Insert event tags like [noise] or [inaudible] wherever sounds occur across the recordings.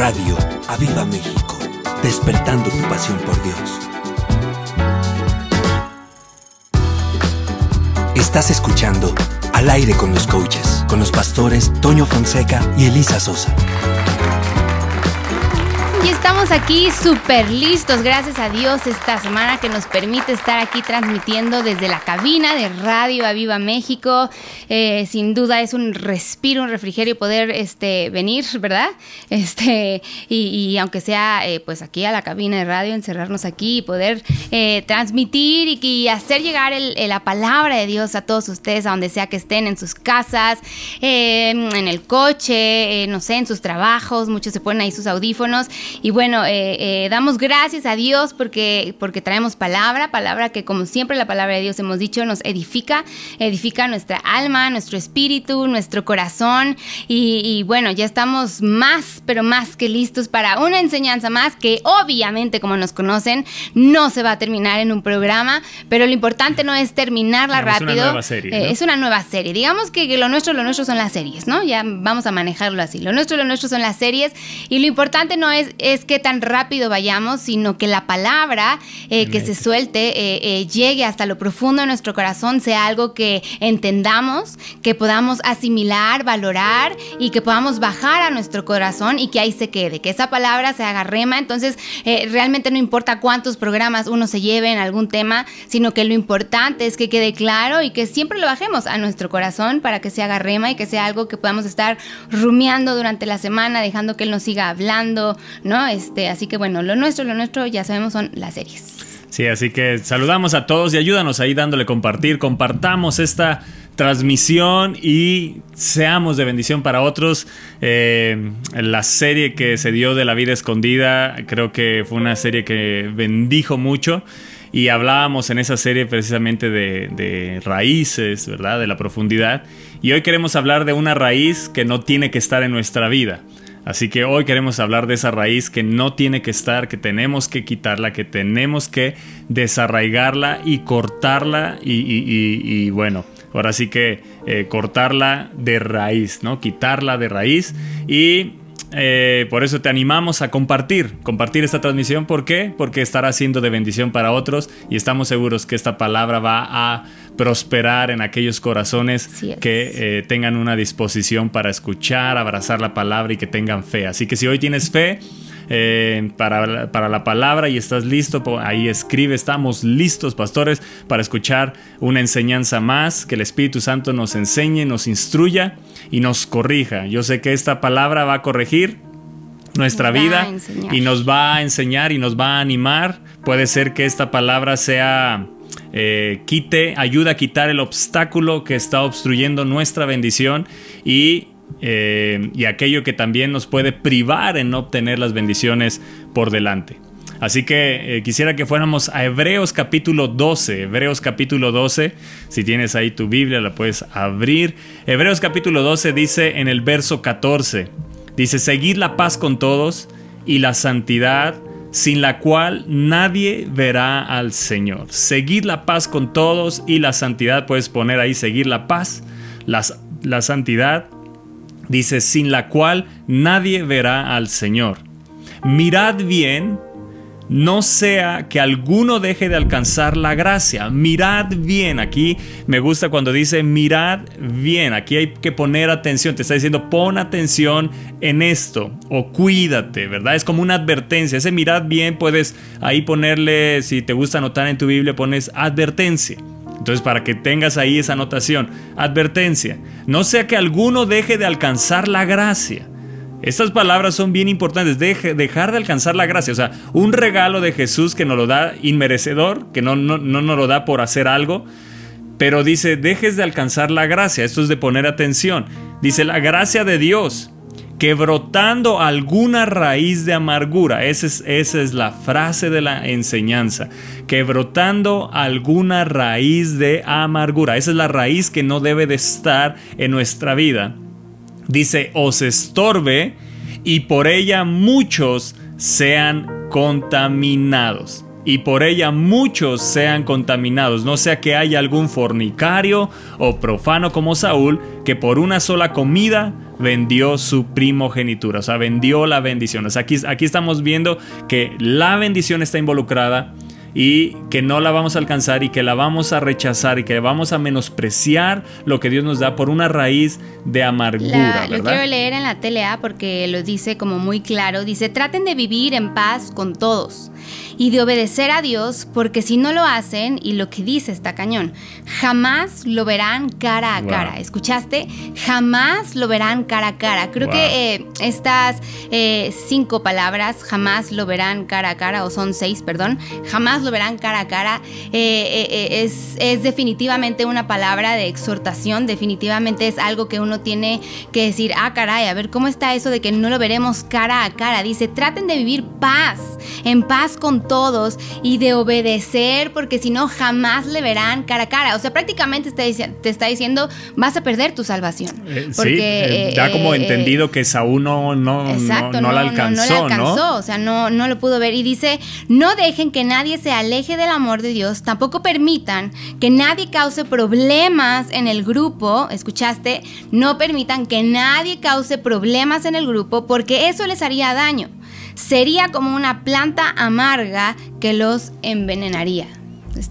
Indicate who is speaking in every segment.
Speaker 1: Radio Aviva México, despertando tu pasión por Dios. Estás escuchando Al aire con los coaches, con los pastores Toño Fonseca y Elisa Sosa.
Speaker 2: Y estamos aquí súper listos, gracias a Dios, esta semana que nos permite estar aquí transmitiendo desde la cabina de Radio Aviva México. Eh, sin duda es un respiro, un refrigerio poder este, venir, ¿verdad? [laughs] Este, y, aunque sea eh, pues aquí a la cabina de radio, encerrarnos aquí y poder eh, transmitir y, hacer llegar la palabra de Dios a todos ustedes, a donde sea que estén, en sus casas, en el coche, no sé, en sus trabajos, muchos se ponen ahí sus audífonos y bueno, eh, eh, damos gracias a Dios porque, porque traemos palabra, palabra que como siempre la palabra de Dios hemos dicho nos edifica, edifica nuestra alma, nuestro espíritu, nuestro corazón. Y, bueno, ya estamos más, pero más que listos para una enseñanza más que obviamente como nos conocen no se va a terminar en un programa, pero lo importante no es terminarla rápido. Es una nueva serie. Eh, es una nueva serie. Digamos que, lo nuestro, lo nuestro son las series, ¿no? Ya vamos a manejarlo así. Lo nuestro, lo nuestro son las series y lo importante no es es que tan rápido vayamos, sino que la palabra eh, que se suelte eh, eh, llegue hasta lo profundo de nuestro corazón, sea algo que entendamos, que podamos asimilar, valorar y que podamos bajar a nuestro corazón y que ahí se quede, que esa palabra se haga rema. Entonces, realmente no importa cuántos programas uno se lleve en algún tema, sino que lo importante es que quede claro y que siempre lo bajemos a nuestro corazón para que se haga rema y que sea algo que podamos estar rumiando durante la semana, dejando que Él nos siga hablando, ¿no? Este, así que bueno, lo nuestro, lo nuestro ya sabemos son las series.
Speaker 3: Sí, así que saludamos a todos y ayúdanos ahí dándole compartir, compartamos esta transmisión y seamos de bendición para otros. Eh, la serie que se dio de la vida escondida creo que fue una serie que bendijo mucho y hablábamos en esa serie precisamente de, de, raíces, ¿verdad? De la profundidad. Y hoy queremos hablar de una raíz que no tiene que estar en nuestra vida. Así que hoy queremos hablar de esa raíz que no tiene que estar, que tenemos que quitarla, que tenemos que desarraigarla y cortarla y, bueno, ahora sí que eh, cortarla de raíz, ¿no? Quitarla de raíz y eh, por eso te animamos a compartir, compartir esta transmisión. ¿Por qué? Porque estará siendo de bendición para otros y estamos seguros que esta palabra va a prosperar en aquellos corazones que eh, tengan una disposición para escuchar, abrazar la palabra y que tengan fe. Así que si hoy tienes fe, eh, para, para, la palabra y estás listo, ahí escribe, estamos listos, pastores, para escuchar una enseñanza más, que el Espíritu Santo nos enseñe, nos instruya y nos corrija. Yo sé que esta palabra va a corregir nuestra vida y nos va a enseñar y nos va a animar. Puede ser que esta palabra sea... Eh, quite, ayuda a quitar el obstáculo que está obstruyendo nuestra bendición y eh, y aquello que también nos puede privar en obtener las bendiciones por delante. Así que eh, quisiera que fuéramos a Hebreos capítulo 12. Hebreos capítulo 12. Si tienes ahí tu Biblia, la puedes abrir. Hebreos capítulo 12 dice en el verso 14. Dice, seguid la paz con todos y la santidad sin la cual nadie verá al Señor. Seguid la paz con todos y la santidad. Puedes poner ahí seguir la paz, la santidad Dice, sin la cual nadie verá al Señor. Mirad bien, no sea que alguno deje de alcanzar la gracia. Mirad bien. Aquí me gusta cuando dice mirad bien. Aquí hay que poner atención. Te está diciendo pon atención en esto o cuídate, ¿verdad? Es como una advertencia. Ese mirad bien puedes ahí ponerle, si te gusta anotar en tu Biblia, pones advertencia. Entonces, para que tengas ahí esa anotación, advertencia, no sea que alguno deje de alcanzar la gracia. Estas palabras son bien importantes, dejar de alcanzar la gracia, o sea, un regalo de Jesús que nos lo da inmerecedor, que no, no, no nos lo da por hacer algo, pero dice, dejes de alcanzar la gracia, esto es de poner atención, dice la gracia de Dios que brotando alguna raíz de amargura, esa es, esa es la frase de la enseñanza, que brotando alguna raíz de amargura, esa es la raíz que no debe de estar en nuestra vida. Dice, os estorbe y por ella muchos sean contaminados. Y por ella muchos sean contaminados, no sea que haya algún fornicario o profano como Saúl, que por una sola comida vendió su primogenitura, o sea, vendió la bendición. O sea, aquí, aquí estamos viendo que la bendición está involucrada y que no la vamos a alcanzar y que la vamos a rechazar y que vamos a menospreciar lo que Dios nos da por una raíz de amargura.
Speaker 2: lo quiero leer en la TLA porque lo dice como muy claro. Dice, traten de vivir en paz con todos y de obedecer a Dios, porque si no lo hacen, y lo que dice está cañón, jamás lo verán cara a cara. ¿Escuchaste? Jamás lo verán cara a cara. Creo que eh, estas eh, cinco palabras, jamás lo verán cara a cara, o son seis, perdón, jamás lo verán cara a cara, eh, es, es definitivamente una palabra de exhortación, definitivamente es algo que uno tiene que decir, ah, caray, a ver, ¿cómo está eso de que no lo veremos cara a cara? Dice, traten de vivir paz, en paz con todos y de obedecer, porque si no, jamás le verán cara a cara. O sea, prácticamente te está diciendo, vas a perder tu salvación.
Speaker 3: Eh, porque, sí, eh, da como eh, entendido que Saúl no, no, no, no, la alcanzó. No,
Speaker 2: la alcanzó, o sea, no, no lo pudo ver. Y dice, no dejen que nadie se aleje del amor de Dios, tampoco permitan que nadie cause problemas en el grupo, ¿escuchaste? No permitan que nadie cause problemas en el grupo porque eso les haría daño sería como una planta amarga que los envenenaría.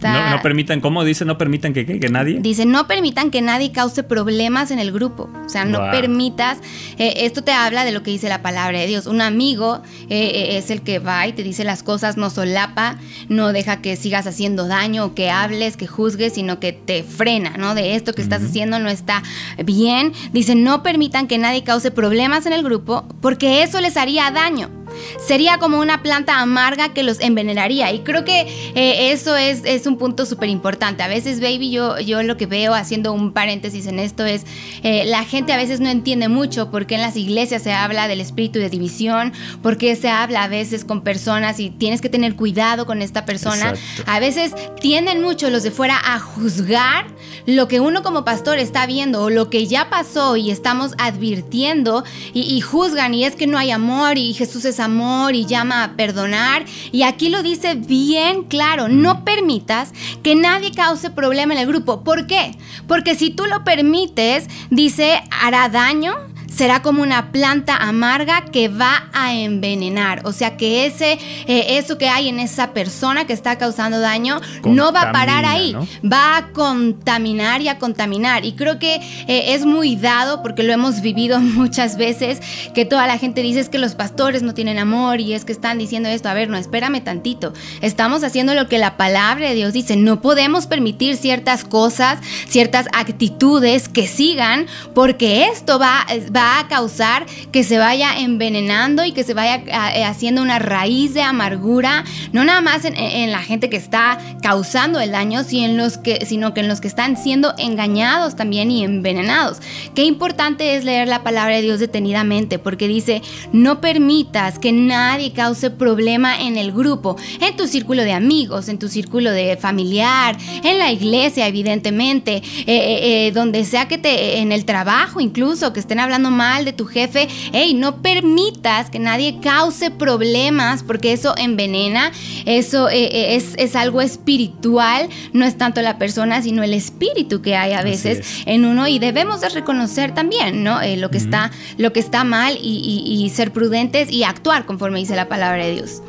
Speaker 3: No, permitan, ¿cómo dice? No permitan que, que, nadie.
Speaker 2: Dice, no permitan que nadie cause problemas en el grupo. O sea, no permitas. Eh, esto te habla de lo que dice la palabra de Dios. Un amigo eh, eh, es el que va y te dice las cosas, no solapa, no deja que sigas haciendo daño o que hables, que juzgues, sino que te frena, ¿no? De esto que estás haciendo no está bien. Dice, no permitan que nadie cause problemas en el grupo porque eso les haría daño sería como una planta amarga que los envenenaría. Y creo que eh, eso es, es, un punto súper importante. A veces, baby, yo, yo lo que veo, haciendo un paréntesis en esto, es eh, la gente a veces no entiende mucho por qué en las iglesias se habla del espíritu de división, por qué se habla a veces con personas y tienes que tener cuidado con esta persona. A veces tienden mucho los de fuera a juzgar lo que uno como pastor está viendo o lo que ya pasó y estamos advirtiendo y, y juzgan y es que no hay amor y Jesús es amor y llama a perdonar. Y aquí lo dice bien claro, no permitas que nadie cause problema en el grupo. ¿Por qué? Porque si tú lo permites, dice, hará daño, será como una planta amarga que va a envenenar. O sea que ese, eh, eso que hay en esa persona que está causando daño no va a parar ahí, va a contaminar y a contaminar. Y creo que eh, es muy dado, porque lo hemos vivido [laughs] muchas veces, que toda la gente dice es que los pastores no tienen amor y es que están diciendo esto. A ver, no, espérame tantito. Estamos haciendo lo que la palabra de Dios dice. No podemos permitir ciertas cosas, ciertas actitudes que sigan, porque esto va, va a causar que se vaya envenenando y que se vaya eh, haciendo una raíz de amargura, no nada más en, la gente que está causando el daño, sino que en los que están siendo engañados también y envenenados. Qué importante es leer la palabra de Dios detenidamente, porque dice, no permitas que nadie cause problema en el grupo, en tu círculo de amigos, en tu círculo de familiar, en la iglesia, evidentemente, eh, eh, donde sea que te, en el trabajo incluso, que estén hablando mal de tu jefe, hey, no permitas que nadie cause problemas porque eso envenena, eso eh, eh, es, es, algo espiritual, no es tanto la persona, sino el espíritu que hay a veces en uno y debemos de reconocer también, ¿no? Eh, lo, que está, lo que está mal y, ser prudentes y actuar conforme dice la palabra de Dios.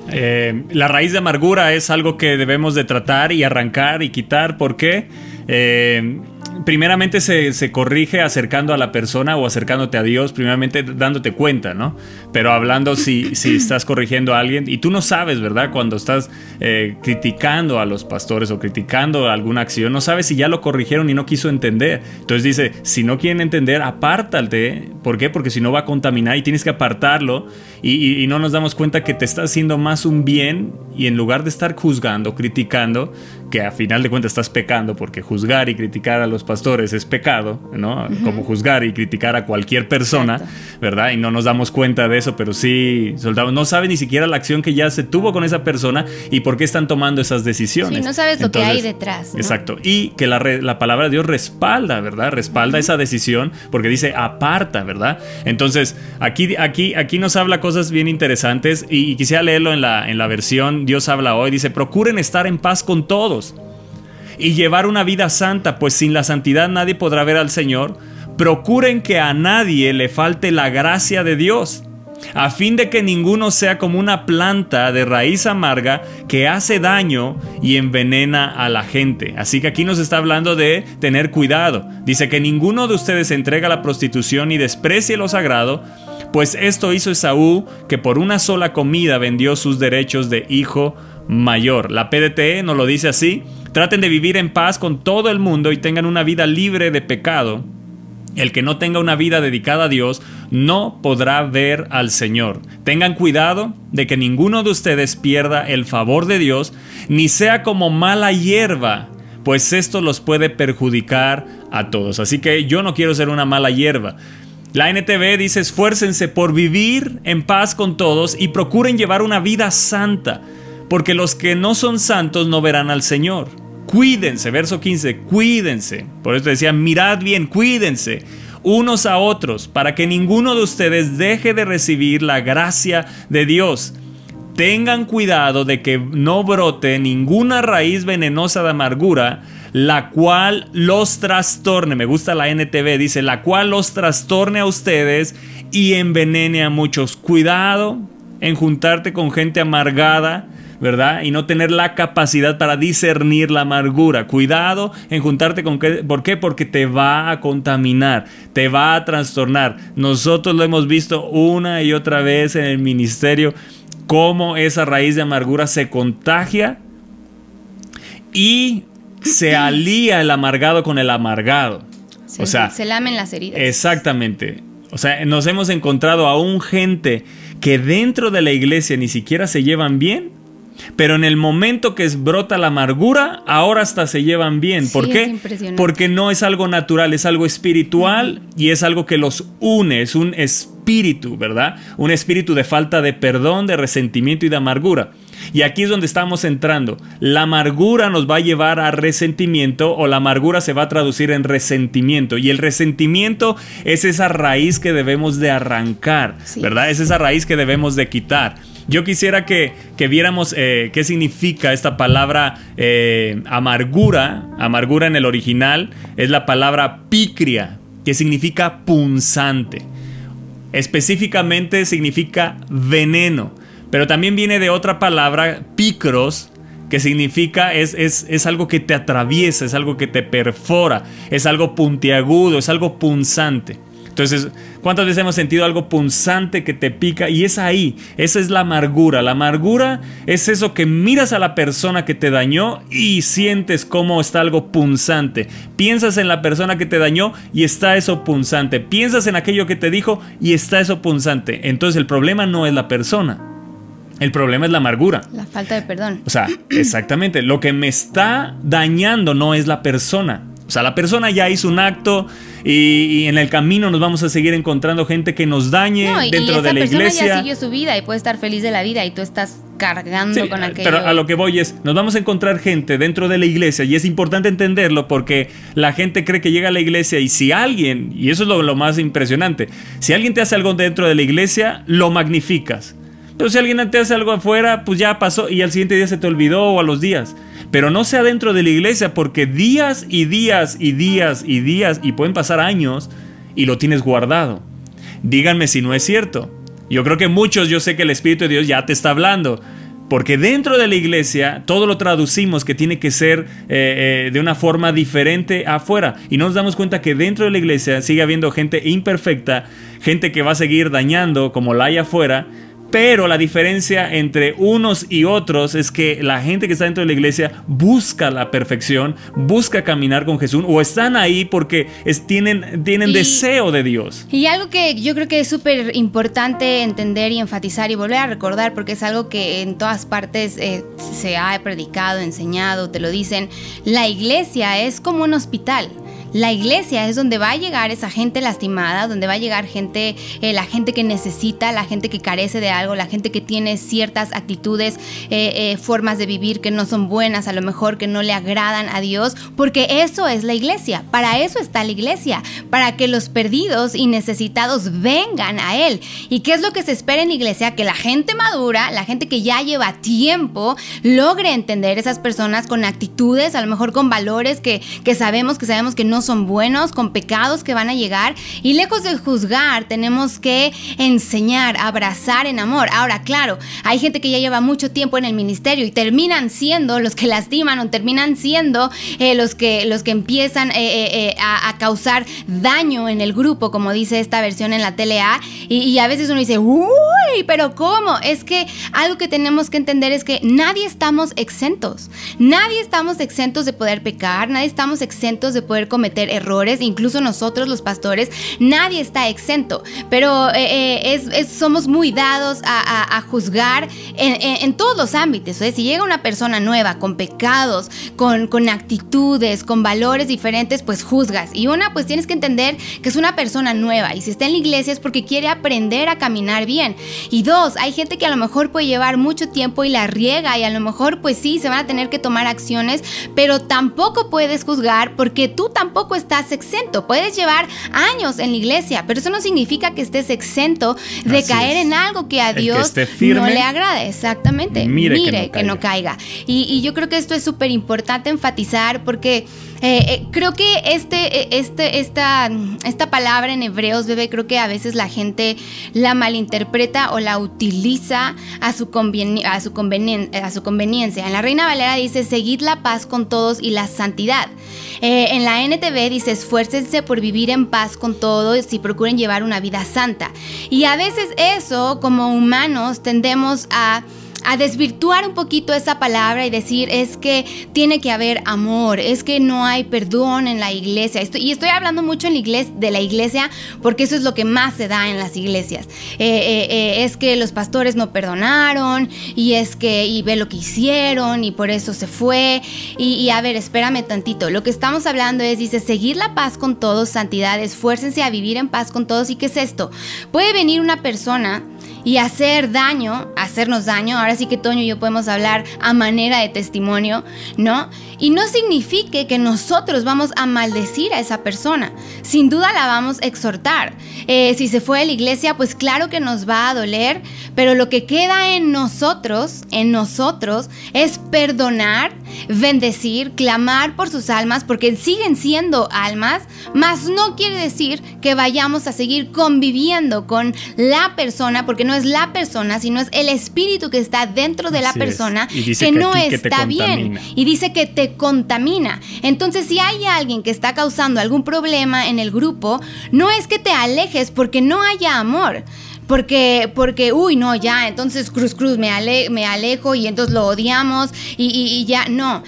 Speaker 3: la raíz de amargura es algo que debemos de tratar y arrancar y quitar, ¿por qué? Primeramente se, corrige acercando a la persona o acercándote a Dios, primeramente dándote cuenta, ¿no? Pero hablando si, si [clears throat] estás corrigiendo a alguien y tú no sabes, ¿verdad? Cuando estás eh, criticando a los pastores o criticando alguna acción, no sabes si ya lo corrigieron y no quiso entender. Entonces dice, si no quieren entender, apártate. ¿Por qué? Porque si no va a contaminar y tienes que apartarlo y, y no nos damos cuenta que te está haciendo más un bien y en lugar de estar juzgando, criticando, que a final de cuentas estás pecando, porque juzgar y criticar a los pastores es pecado, ¿no? Como juzgar y criticar a cualquier persona, ¿verdad? Y no nos damos cuenta de eso, pero sí, soldado, no sabe ni siquiera la acción que ya se tuvo con esa persona y por qué están tomando esas decisiones. Sí,
Speaker 2: no sabes lo que hay detrás.
Speaker 3: Exacto. Y que la, la, palabra de Dios respalda, ¿verdad? Respalda esa decisión porque dice aparta, ¿verdad? Entonces, aquí, aquí, aquí nos habla cosas bien interesantes y, y quisiera leerlo en la, en la versión Dios habla hoy. Dice, procuren estar en paz con todos y llevar una vida santa, pues sin la santidad nadie podrá ver al Señor procuren que a nadie le falte la gracia de Dios a fin de que ninguno sea como una planta de raíz amarga que hace daño y envenena a la gente. Así que aquí nos está hablando de tener cuidado. Dice que ninguno de ustedes entrega la prostitución y desprecie lo sagrado, pues esto hizo Esaú, que por una sola comida vendió sus derechos de hijo mayor. La PDT nos lo dice así. Traten de vivir en paz con todo el mundo y tengan una vida libre de pecado el que no tenga una vida dedicada a Dios no podrá ver al Señor. Tengan cuidado de que ninguno de ustedes pierda el favor de Dios, ni sea como mala hierba, pues esto los puede perjudicar a todos. Así que yo no quiero ser una mala hierba. La NTV dice esfuércense por vivir en paz con todos y procuren llevar una vida santa, porque los que no son santos no verán al Señor. Cuídense, verso 15, cuídense. Por eso decía, mirad bien, cuídense unos a otros, para que ninguno de ustedes deje de recibir la gracia de Dios. Tengan cuidado de que no brote ninguna raíz venenosa de amargura, la cual los trastorne. Me gusta la NTV, dice, la cual los trastorne a ustedes y envenene a muchos. Cuidado en juntarte con gente amargada ¿verdad? Y no tener la capacidad para discernir la amargura. Cuidado en juntarte con qué. ¿Por qué? Porque te va a contaminar, te va a trastornar. Nosotros lo hemos visto una y otra vez en el ministerio, cómo esa raíz de amargura se contagia y se [clears throat] alía el amargado con el amargado.
Speaker 2: o sea, se lamen las heridas.
Speaker 3: Exactamente. O sea, nos hemos encontrado a un gente que dentro de la iglesia ni siquiera se llevan bien pero en el momento que brota la amargura, ahora hasta se llevan bien. ¿Por qué? Porque no es algo natural, es algo espiritual y es algo que los une, es un espíritu, ¿verdad? Un espíritu de falta de perdón, de resentimiento y de amargura. Y aquí es donde estamos entrando. La amargura nos va a llevar a resentimiento o la amargura se va a traducir en resentimiento. Y el resentimiento es esa raíz que debemos de arrancar, ¿verdad? Es esa raíz que debemos de quitar. Yo quisiera que, viéramos eh, qué significa esta palabra eh, amargura. Amargura en el original es la palabra picria, que significa punzante. Específicamente significa veneno, pero también viene de otra palabra, picros, que significa es, es, es, algo que te atraviesa, es algo que te perfora, es algo puntiagudo, es algo punzante. Entonces, ¿cuántas veces hemos sentido algo punzante que te pica? Y es ahí, esa es la amargura. La amargura es eso que miras a la persona que te dañó y sientes cómo está algo punzante. Piensas en la persona que te dañó y está eso punzante. Piensas en aquello que te dijo y está eso punzante. Entonces el problema no es la persona. El problema es la amargura.
Speaker 2: La falta de perdón.
Speaker 3: O sea, [clears throat] exactamente. Lo que me está dañando no es la persona. O sea, la persona ya hizo un acto y, en el camino nos vamos a seguir encontrando gente que nos dañe dentro de la iglesia.
Speaker 2: persona ya siguió su vida y puede estar feliz de la vida y tú estás cargando con aquello.
Speaker 3: Pero a lo que voy es, nos vamos a encontrar gente dentro de la iglesia y es importante entenderlo porque la gente cree que llega a la iglesia y si alguien, y eso es lo más impresionante, si alguien te hace algo dentro de la iglesia, lo magnificas. Pero si alguien te hace algo afuera, pues ya pasó y al siguiente día se te olvidó o a los días. Pero no sea dentro de la iglesia porque días y días y días y días y pueden pasar años y lo tienes guardado. Díganme si no es cierto. Yo creo que muchos, yo sé que el Espíritu de Dios ya te está hablando. Porque dentro de la iglesia todo lo traducimos que tiene que ser eh, eh, de una forma diferente afuera. Y nos damos cuenta que dentro de la iglesia sigue habiendo gente imperfecta, gente que va a seguir dañando como la hay afuera, pero la diferencia entre unos y otros es que la gente que está dentro de la iglesia busca la perfección, busca caminar con Jesús o están ahí porque tienen, tienen deseo de Dios.
Speaker 2: Y algo que yo creo que es súper importante entender y enfatizar y volver a recordar porque es algo que en todas partes eh, se ha predicado, enseñado, te lo dicen, la iglesia es como un hospital. La iglesia es donde va a llegar esa gente lastimada, donde va a llegar gente, eh, la gente que necesita, la gente que carece de algo, la gente que tiene ciertas actitudes, eh, eh, formas de vivir que no son buenas, a lo mejor que no le agradan a Dios, porque eso es la iglesia. Para eso está la iglesia, para que los perdidos y necesitados vengan a Él. ¿Y qué es lo que se espera en la iglesia? Que la gente madura, la gente que ya lleva tiempo, logre entender esas personas con actitudes, a lo mejor con valores que, que sabemos, que sabemos que no son buenos, con pecados que van a llegar. Y lejos de juzgar, tenemos que enseñar, abrazar en amor. Ahora, claro, hay gente que ya lleva mucho tiempo en el ministerio y terminan siendo los que lastiman o terminan siendo eh, los, que, los que empiezan eh, a, causar daño en el grupo, como dice esta versión en la TLA. Y, y a veces uno dice, uy, pero ¿cómo? Es que algo que tenemos que entender es que nadie estamos exentos. Nadie estamos exentos de poder pecar, nadie estamos exentos de poder cometer errores, incluso nosotros los pastores, nadie está exento. Pero eh, eh, somos muy dados a, juzgar en, todos los ámbitos. Si llega una persona nueva con pecados, con, con actitudes, con valores diferentes, pues juzgas. Y una, pues tienes que entender que es una persona nueva y si está en la iglesia es porque quiere aprender a caminar bien. Y dos, hay gente que a lo mejor puede llevar mucho tiempo y la riega y a lo mejor pues sí, se van a tener que tomar acciones, pero tampoco puedes juzgar porque tú tampoco estás exento. Puedes llevar años en la iglesia, pero eso no significa que estés exento de caer en algo que a Dios no le agrada. Exactamente. Mire, que, no caiga. Y, yo creo que esto es súper importante enfatizar porque... Eh, eh, creo que este, eh, este, esta, esta palabra en hebreos, bebé, creo que a veces la gente la malinterpreta o la utiliza a su, a su, a su conveniencia. En la Reina Valera dice, seguid la paz con todos y la santidad. en la NTV dice, esfuércense por vivir en paz con todos y procuren llevar una vida santa. Y a veces eso, como humanos, tendemos a a desvirtuar un poquito esa palabra y decir es que tiene que haber amor, es que no hay perdón en la iglesia. y estoy hablando mucho en la iglesia, de la iglesia porque eso es lo que más se da en las iglesias. Eh, eh, eh, es que los pastores no perdonaron y es que y ve lo que hicieron y por eso se fue. Y, y a ver, espérame tantito. Lo que estamos hablando es, dice, seguir la paz con todos, santidad, esfuércense a vivir en paz con todos. ¿Y qué es esto? Puede venir una persona y hacer daño, hacernos daño, ahora sí que Toño y yo podemos hablar a manera de testimonio, ¿no? Y no signifique que nosotros vamos a maldecir a esa persona, sin duda la vamos a exhortar. Eh, si se fue a la iglesia, pues claro que nos va a doler, pero lo que queda en nosotros, en nosotros, es perdonar, bendecir, clamar por sus almas, porque siguen siendo almas, mas no quiere decir que vayamos a seguir conviviendo con la persona, porque no es la persona, sino es el espíritu que está dentro de la persona que, no está bien. Y dice que te contamina. Entonces, si hay alguien que está causando algún problema en el grupo, no es que te alejes porque no haya amor porque, porque, uy, no, ya, entonces Cruz Cruz me, me alejo y entonces lo odiamos y, y ya, no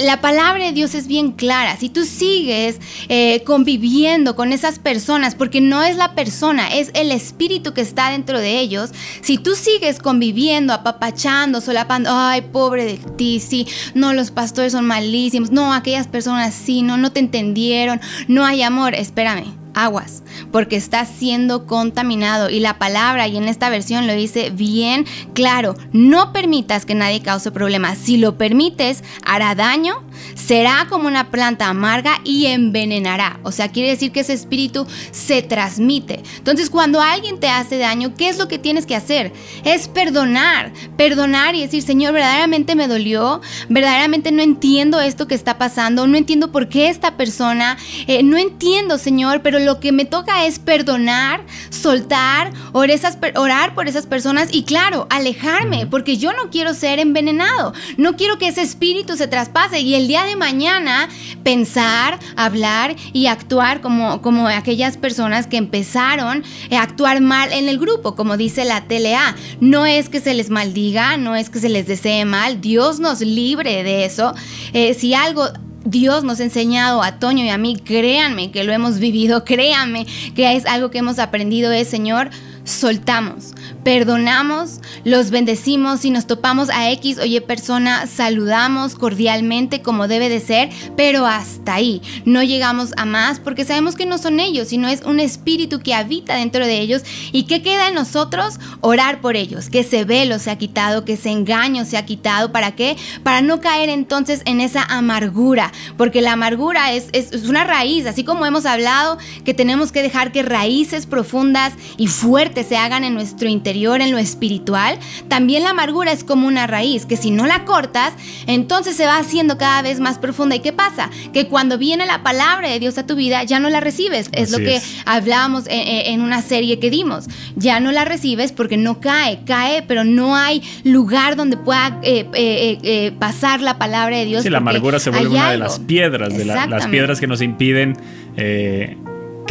Speaker 2: la palabra de Dios es bien clara. Si tú sigues eh, conviviendo con esas personas, porque no es la persona, es el espíritu que está dentro de ellos, si tú sigues conviviendo, apapachando, solapando, ay, pobre de ti, sí, no, los pastores son malísimos, no, aquellas personas sí, no, no te entendieron, no hay amor, espérame aguas, porque está siendo contaminado. Y la palabra, y en esta versión lo dice bien claro, no permitas que nadie cause problemas. Si lo permites, hará daño, será como una planta amarga y envenenará. O sea, quiere decir que ese espíritu se transmite. Entonces, cuando alguien te hace daño, ¿qué es lo que tienes que hacer? Es perdonar, perdonar y decir, Señor, verdaderamente me dolió, verdaderamente no entiendo esto que está pasando, no entiendo por qué esta persona, eh, no entiendo, Señor, pero lo que me toca es perdonar, soltar, orar por esas personas y claro, alejarme, porque yo no quiero ser envenenado, no quiero que ese espíritu se traspase y el día de mañana pensar, hablar y actuar como, como aquellas personas que empezaron a actuar mal en el grupo, como dice la TLA. No es que se les maldiga, no es que se les desee mal, Dios nos libre de eso. Eh, si algo Dios nos ha enseñado a Toño y a mí, créanme que lo hemos vivido, [laughs] créanme que es algo que hemos aprendido, es Señor, soltamos, perdonamos, los bendecimos, si nos topamos a X, oye persona, saludamos cordialmente como debe de ser, pero hasta ahí, no llegamos a más porque sabemos que no son ellos, sino es un espíritu que habita dentro de ellos. Y que queda en nosotros orar por ellos, que ese velo se ha quitado, que ese engaño se ha quitado, ¿para qué? Para no caer entonces en esa amargura, porque la amargura es, es, es una raíz, así como hemos hablado que tenemos que dejar que raíces profundas y fuertes se hagan en nuestro interior, interior, en lo espiritual, también la amargura es como una raíz que si no la cortas, entonces se va haciendo cada vez más profunda. ¿Y qué pasa? Que cuando viene la palabra de Dios a tu vida, ya no la recibes. Es lo que hablábamos en, una serie que dimos. Ya no la recibes porque no cae, cae, pero no hay lugar donde pueda eh, eh, eh, pasar la palabra de Dios.
Speaker 3: Sí, la amargura se vuelve una de las piedras, de las piedras que nos impiden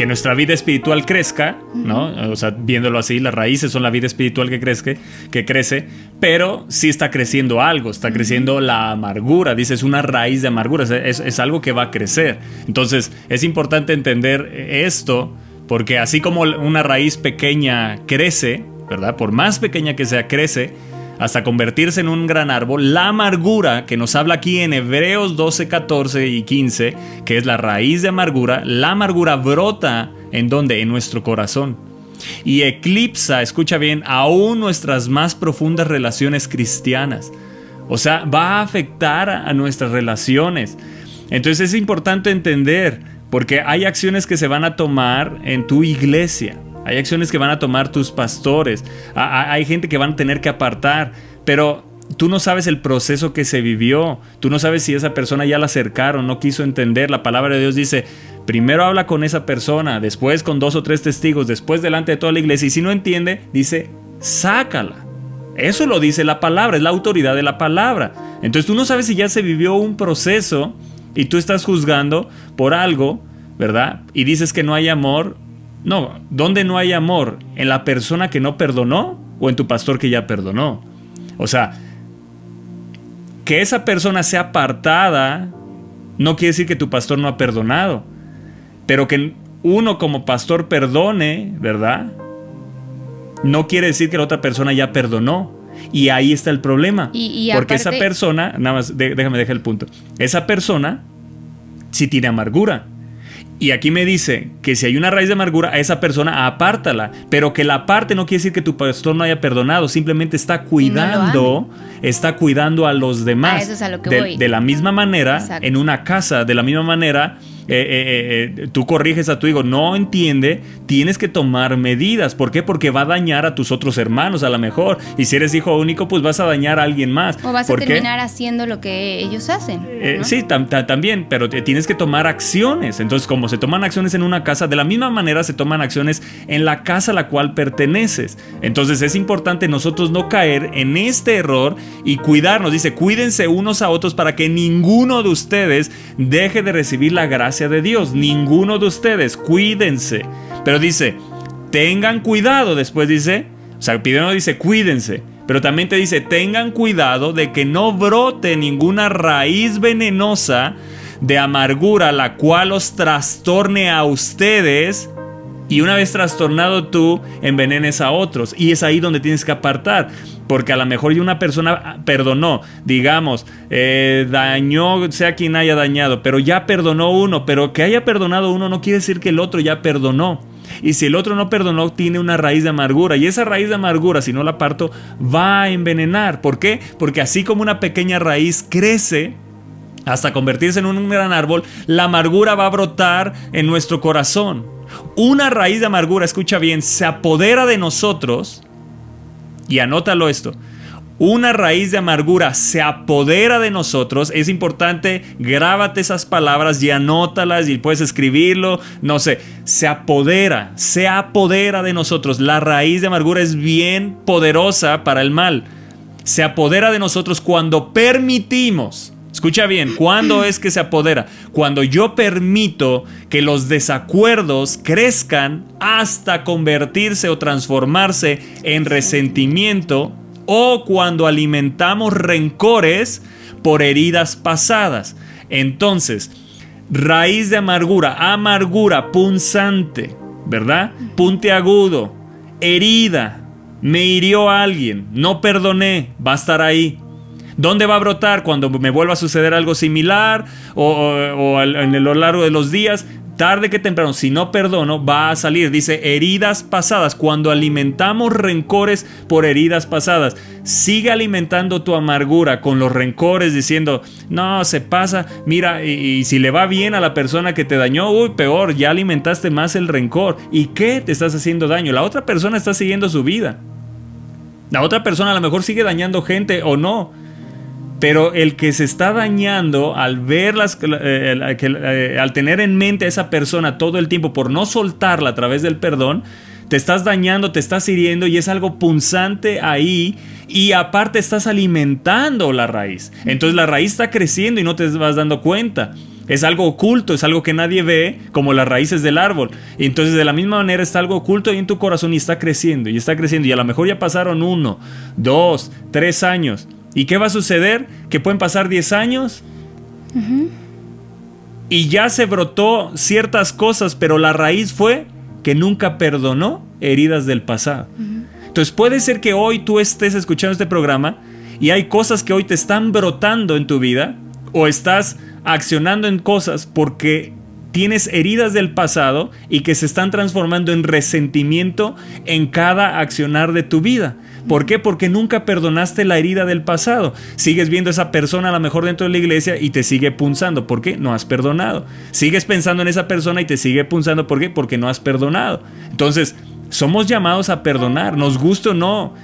Speaker 3: que nuestra vida espiritual crezca, ¿no? O sea, viéndolo así, las raíces son la vida espiritual que crece, que crece, pero sí está creciendo algo, está creciendo la amargura, dice, es una raíz de amargura, es, es algo que va a crecer. Entonces, es importante entender esto, porque así como una raíz pequeña crece, ¿verdad? Por más pequeña que sea, crece, hasta convertirse en un gran árbol, la amargura que nos habla aquí en Hebreos 12, 14 y 15, que es la raíz de amargura, la amargura brota en donde? En nuestro corazón. Y eclipsa, escucha bien, aún nuestras más profundas relaciones cristianas. O sea, va a afectar a nuestras relaciones. Entonces es importante entender, porque hay acciones que se van a tomar en tu iglesia. Hay acciones que van a tomar tus pastores. Hay gente que van a tener que apartar. Pero tú no sabes el proceso que se vivió. Tú no sabes si esa persona ya la acercaron, no quiso entender. La palabra de Dios dice, primero habla con esa persona, después con dos o tres testigos, después delante de toda la iglesia. Y si no entiende, dice, sácala. Eso lo dice la palabra, es la autoridad de la palabra. Entonces tú no sabes si ya se vivió un proceso y tú estás juzgando por algo, ¿verdad? Y dices que no hay amor no, ¿dónde no hay amor? ¿En la persona que no perdonó o en tu pastor que ya perdonó? O sea, que esa persona sea apartada no quiere decir que tu pastor no ha perdonado, pero que uno como pastor perdone, ¿verdad? No quiere decir que la otra persona ya perdonó. Y ahí está el problema. porque esa persona, nada más, déjame dejar el punto. Esa persona sí tiene amargura. Y aquí me dice que si hay una raíz de amargura, a esa persona apártala. Pero que la parte no quiere decir que tu pastor no haya perdonado, simplemente está cuidando, está cuidando a los demás.
Speaker 2: eso es a lo que
Speaker 3: de,
Speaker 2: voy.
Speaker 3: de, la misma manera, en una casa, de la misma manera, eh, eh, eh, tú corriges a tu hijo, no entiende, tienes que tomar medidas. ¿Por qué? Porque va a dañar a tus otros hermanos a lo mejor. Y si eres hijo único, pues vas a dañar a alguien más.
Speaker 2: O vas a terminar haciendo lo que ellos hacen.
Speaker 3: sí, también, pero tienes que tomar acciones. Entonces, como se toman acciones en una casa, de la misma manera se toman acciones en la casa a la cual perteneces. Entonces es importante nosotros no caer en este error y cuidarnos. Dice, cuídense unos a otros para que ninguno de ustedes deje de recibir la gracia de Dios. Ninguno de ustedes, cuídense. Pero dice, tengan cuidado. Después dice, o sea, primero dice, cuídense. Pero también te dice, tengan cuidado de que no brote ninguna raíz venenosa de amargura, la cual os trastorne a ustedes y una vez trastornado tú, envenenes a otros. Y es ahí donde tienes que apartar. Porque a lo mejor una persona perdonó, digamos, eh, dañó, sea quien haya dañado, pero ya perdonó uno. Pero que haya perdonado uno no quiere decir que el otro ya perdonó. Y si el otro no perdonó, tiene una raíz de amargura. Y esa raíz de amargura, si no la parto, va a envenenar. ¿Por qué? Porque así como una pequeña raíz crece, hasta convertirse en un gran árbol, la amargura va a brotar en nuestro corazón. Una raíz de amargura, escucha bien, se apodera de nosotros, y anótalo esto, una raíz de amargura se apodera de nosotros, es importante, grábate esas palabras y anótalas y puedes escribirlo, no sé, se apodera, se apodera de nosotros. La raíz de amargura es bien poderosa para el mal. Se apodera de nosotros cuando permitimos Escucha bien, ¿cuándo es que se apodera? Cuando yo permito que los desacuerdos crezcan hasta convertirse o transformarse en resentimiento o cuando alimentamos rencores por heridas pasadas. Entonces, raíz de amargura, amargura punzante, ¿verdad? Puntiagudo, herida, me hirió alguien, no perdoné, va a estar ahí. ¿Dónde va a brotar? Cuando me vuelva a suceder algo similar o, en lo largo de los días. Tarde que temprano, si no perdono, va a salir. Dice heridas pasadas. Cuando alimentamos rencores por heridas pasadas, sigue alimentando tu amargura con los rencores diciendo, no, se pasa. Mira, y si le va bien a la persona que te dañó, uy, peor, ya alimentaste más el rencor. ¿Y qué te estás haciendo daño? La otra persona está siguiendo su vida. La otra persona a lo mejor sigue dañando gente o no. Pero el que se está dañando al ver las, eh, eh, al tener en mente a esa persona todo el tiempo por no soltarla a través del perdón, te estás dañando, te estás hiriendo y es algo punzante ahí y aparte estás alimentando la raíz. Entonces la raíz está creciendo y no te vas dando cuenta. Es algo oculto, es algo que nadie ve, como las raíces del árbol. Entonces de la misma manera está algo oculto ahí en tu corazón y está creciendo y está creciendo. Y a lo mejor ya pasaron uno, dos, tres años. ¿Y qué va a suceder? Que pueden pasar diez años. Y ya se brotó ciertas cosas, pero la raíz fue que nunca perdonó heridas del pasado. Entonces puede ser que hoy tú estés escuchando este programa y hay cosas que hoy te están brotando en tu vida o estás accionando en cosas porque tienes heridas del pasado y que se están transformando en resentimiento en cada accionar de tu vida. ¿Por qué? Porque nunca perdonaste la herida del pasado. Sigues viendo a esa persona a lo mejor dentro de la iglesia y te sigue punzando. ¿Por qué? No has perdonado. Sigues pensando en esa persona y te sigue punzando. ¿Por qué? Porque no has perdonado. Entonces, somos llamados a perdonar, nos gusta o no.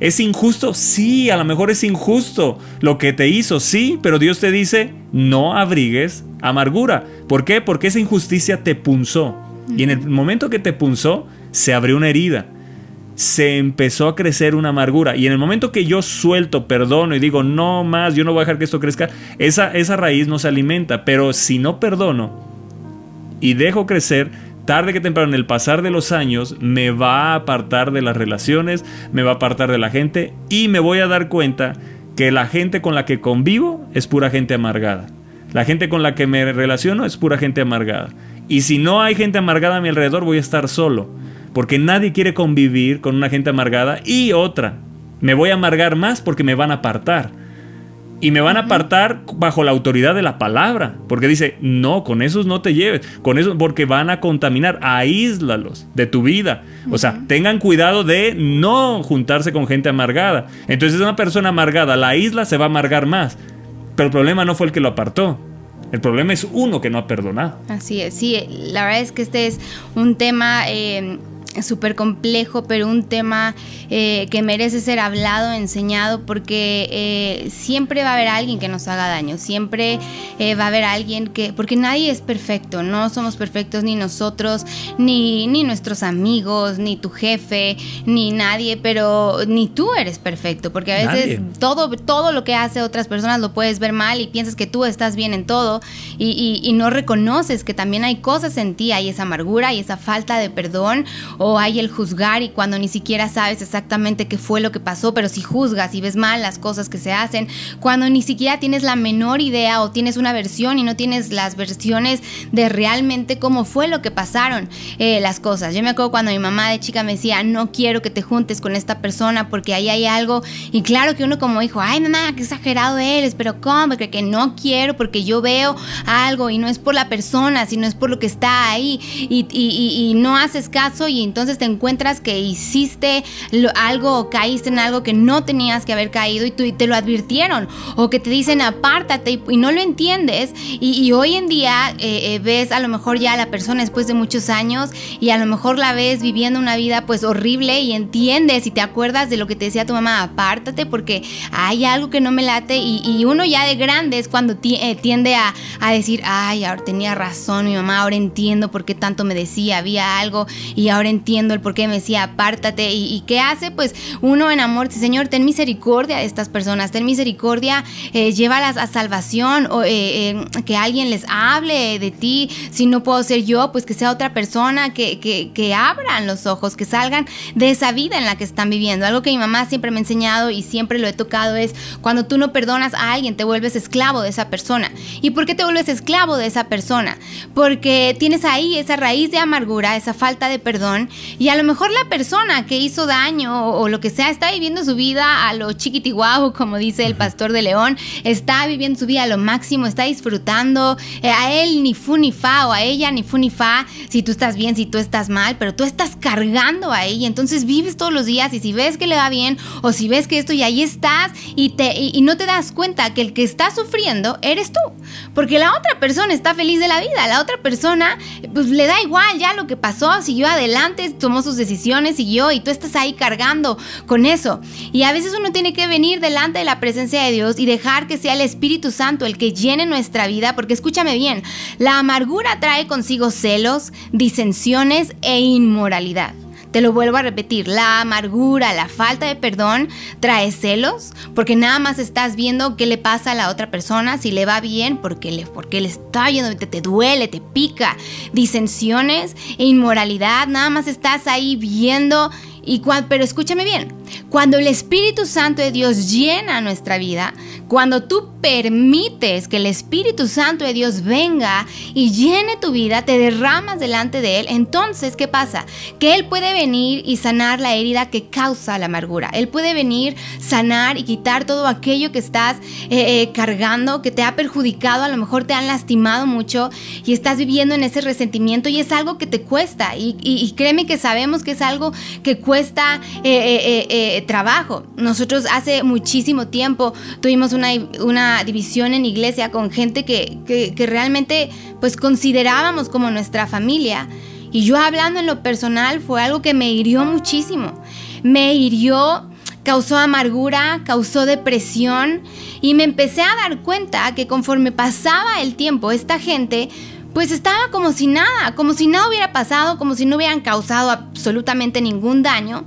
Speaker 3: ¿Es injusto? Sí, a lo mejor es injusto lo que te hizo, sí, pero Dios te dice, no abrigues amargura. ¿Por qué? Porque esa injusticia te punzó. Y en el momento que te punzó, se abrió una herida se empezó a crecer una amargura. Y en el momento que yo suelto, perdono y digo, no más, yo no voy a dejar que esto crezca, esa, esa raíz no se alimenta. Pero si no perdono y dejo crecer, tarde que temprano, en el pasar de los años, me va a apartar de las relaciones, me va a apartar de la gente y me voy a dar cuenta que la gente con la que convivo es pura gente amargada. La gente con la que me relaciono es pura gente amargada. Y si no hay gente amargada a mi alrededor, voy a estar solo porque nadie quiere convivir con una gente amargada. Y otra, me voy a amargar más porque me van a apartar. Y me van a apartar bajo la autoridad de la palabra. Porque dice, no, con esos no te lleves. Con esos, porque van a contaminar. Aíslalos de tu vida. O sea, tengan cuidado de no juntarse con gente amargada. Entonces, una persona amargada, la isla se va a amargar más. Pero el problema no fue el que lo apartó. El problema es uno que no ha perdonado.
Speaker 2: Así es, sí, la verdad es que este es un tema eh, súper complejo, pero un tema eh, que merece ser hablado, enseñado, porque eh, siempre va a haber alguien que nos haga daño, siempre eh, va a haber alguien que, porque nadie es perfecto, no somos perfectos ni nosotros, ni, ni nuestros amigos, ni tu jefe, ni nadie, pero ni tú eres perfecto, porque a veces todo, todo lo que hace otras personas lo puedes ver mal y piensas que tú estás bien en todo y, y no reconoces que también hay cosas en ti, hay esa amargura y esa falta de perdón o hay el juzgar y cuando ni siquiera sabes exactamente qué fue lo que pasó, pero si juzgas y ves mal las cosas que se hacen, cuando ni siquiera tienes la menor idea o tienes una versión y no tienes las versiones de realmente cómo fue lo que pasaron eh, las cosas. Yo me acuerdo cuando mi mamá de chica me decía, no quiero que te juntes con esta persona porque ahí hay algo. Y claro que uno como dijo, ay mamá, qué exagerado eres, pero ¿cómo? Que no quiero porque yo veo algo y no es por la persona, sino es por lo que está ahí y, y no haces caso y entonces te encuentras que hiciste algo o caíste en algo que no tenías que haber caído y, tú, te lo advirtieron. O que te dicen apártate y, no lo entiendes. Y, hoy en día eh, eh, ves a lo mejor ya a la persona después de muchos años y a lo mejor la ves viviendo una vida pues horrible y entiendes y te acuerdas de lo que te decía tu mamá, apártate porque hay algo que no me late. Y, uno ya de grande es cuando eh, tiende a, a decir, ay, ahora tenía razón mi mamá, ahora entiendo por qué tanto me decía, había algo y ahora entiendo el por qué me decía apártate. ¿Y, qué hace? Pues uno en amor, Señor, ten misericordia de estas personas, ten misericordia, eh, llévalas a salvación, o eh, eh, que alguien les hable de ti. Si no puedo ser yo, pues que sea otra persona, que, que abran los ojos, que salgan de esa vida en la que están viviendo. Algo que mi mamá siempre me ha enseñado y siempre lo he tocado es cuando tú no perdonas a alguien, te vuelves esclavo de esa persona. ¿Y por qué te vuelves esclavo de esa persona? Porque tienes ahí esa raíz de amargura, esa falta de perdón y a lo mejor la persona que hizo daño o, lo que sea está viviendo su vida a lo chiquitiguau, como dice el pastor de León, está viviendo su vida a lo máximo, está disfrutando, eh, a él ni fu ni fa o a ella ni fu ni fa, si tú estás bien, si tú estás mal, pero tú estás cargando a ella, entonces vives todos los días y si ves que le va bien o si ves que esto y ahí estás y, te, y no te das cuenta que el que está sufriendo eres tú, porque la otra persona está feliz de la vida, la otra persona pues le da igual ya lo que pasó, siguió adelante, tomó sus decisiones, siguió y tú estás ahí cargando con eso. Y a veces uno tiene que venir delante de la presencia de Dios y dejar que sea el Espíritu Santo el que llene nuestra vida, porque escúchame bien, la amargura trae consigo celos, disensiones e inmoralidad. Te lo vuelvo a repetir, la amargura, la falta de perdón trae celos, porque nada más estás viendo qué le pasa a la otra persona, si le va bien, porque le, porque le está yendo, te, te duele, te pica, disensiones e inmoralidad, nada más estás ahí viendo y pero escúchame bien, cuando el Espíritu Santo de Dios llena nuestra vida, cuando tú permites que el Espíritu Santo de Dios venga y llene tu vida, te derramas delante de Él, entonces, ¿qué pasa? Que Él puede venir y sanar la herida que causa la amargura. Él puede venir, sanar y quitar todo aquello que estás eh, eh, cargando, que te ha perjudicado, a lo mejor te han lastimado mucho y estás viviendo en ese resentimiento y es algo que te cuesta. Y, créeme que sabemos que es algo que cuesta eh, trabajo. Nosotros hace muchísimo tiempo tuvimos una, una división en iglesia con gente que, que, realmente pues considerábamos como nuestra familia. Y yo hablando en lo personal fue algo que me hirió muchísimo. Me hirió, causó amargura, causó depresión y me empecé a dar cuenta que conforme pasaba el tiempo, esta gente pues estaba como si nada, como si nada hubiera pasado, como si no hubieran causado absolutamente ningún daño.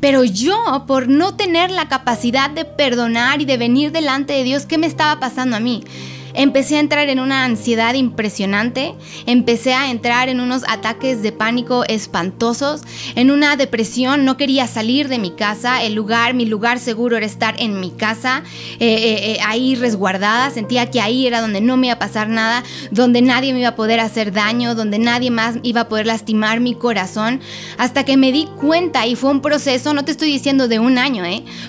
Speaker 2: Pero yo, por no tener la capacidad de perdonar y de venir delante de Dios, ¿qué me estaba pasando a mí? Empecé a entrar en una ansiedad impresionante, empecé a entrar en unos ataques de pánico espantosos, en una depresión, no quería salir de mi casa, el lugar, mi lugar seguro era estar en mi casa, eh, eh, eh, ahí resguardada, sentía que ahí era donde no me iba a pasar nada, donde nadie me iba a poder hacer daño, donde nadie más iba a poder lastimar mi corazón, hasta que me di cuenta y fue un proceso, no te estoy diciendo de un año,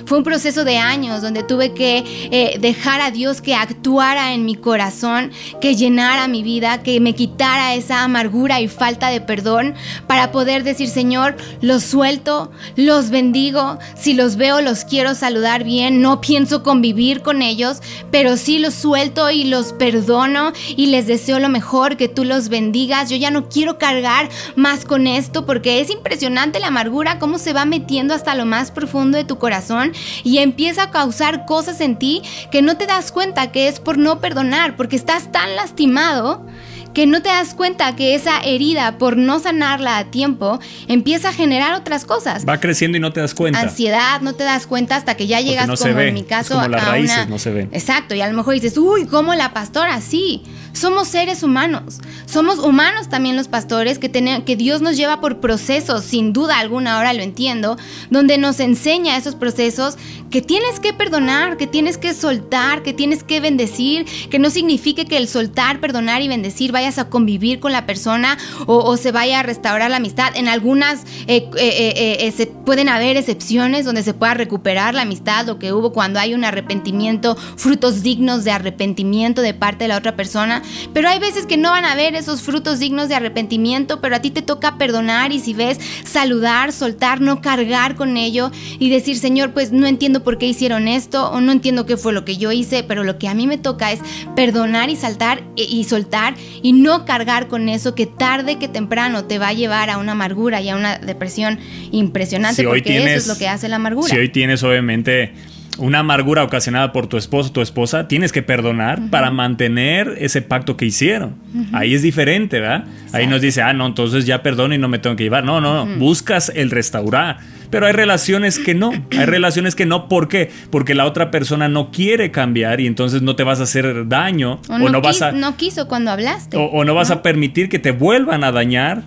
Speaker 2: fue un proceso de años donde tuve que dejar a Dios que actuara en mi corazón, que llenara mi vida, que me quitara esa amargura y falta de perdón para poder decir, Señor, los suelto, los bendigo, si los veo los quiero saludar bien, no pienso convivir con ellos, pero sí los suelto y los perdono y les deseo lo mejor, que tú los bendigas. Yo ya no quiero cargar más con esto porque es impresionante la amargura, cómo se va metiendo hasta lo más profundo de tu corazón y empieza a causar cosas en ti que no te das cuenta que es por no perdonar porque estás tan lastimado que no te das cuenta que esa herida, por no sanarla a tiempo, empieza a generar otras cosas.
Speaker 3: Va creciendo y no te das cuenta.
Speaker 2: Ansiedad, no te das cuenta hasta que ya llegas, como en mi caso,
Speaker 3: como las raíces no se ven.
Speaker 2: Exacto, y a lo mejor dices, uy, ¿cómo la pastora? Sí, somos seres humanos. Somos humanos también los pastores que, que Dios nos lleva por procesos, sin duda alguna, ahora lo entiendo, donde nos enseña esos procesos que tienes que perdonar, que tienes que soltar, que tienes que bendecir, que no signifique que el soltar, perdonar y bendecir a convivir con la persona o, se vaya a restaurar la amistad. En algunas eh, eh, eh, se pueden haber excepciones donde se pueda recuperar la amistad, lo que hubo cuando hay un arrepentimiento, frutos dignos de arrepentimiento de parte de la otra persona pero hay veces que no van a ver esos frutos dignos de arrepentimiento, pero a ti te toca perdonar y si ves, saludar, soltar, no cargar con ello y decir, Señor, pues no entiendo por qué hicieron esto o no entiendo qué fue lo que yo hice, pero lo que a mí me toca es perdonar y saltar y soltar y no cargar con eso que tarde que temprano te va a llevar a una amargura y a una depresión impresionante, porque eso es lo que hace la amargura.
Speaker 3: Si hoy tienes obviamente una amargura ocasionada por tu esposo o tu esposa, tienes que perdonar para mantener ese pacto que hicieron. Ahí es diferente, ¿verdad? Ahí nos dice, ah, no, entonces ya perdono y no me tengo que llevar. No, no, no, buscas el restaurar. Pero hay relaciones que no, hay relaciones que no, ¿por qué? Porque la otra persona no quiere cambiar y entonces no te vas a hacer daño
Speaker 2: o, no, vas a... No quiso cuando hablaste.
Speaker 3: O, no vas a permitir que te vuelvan a dañar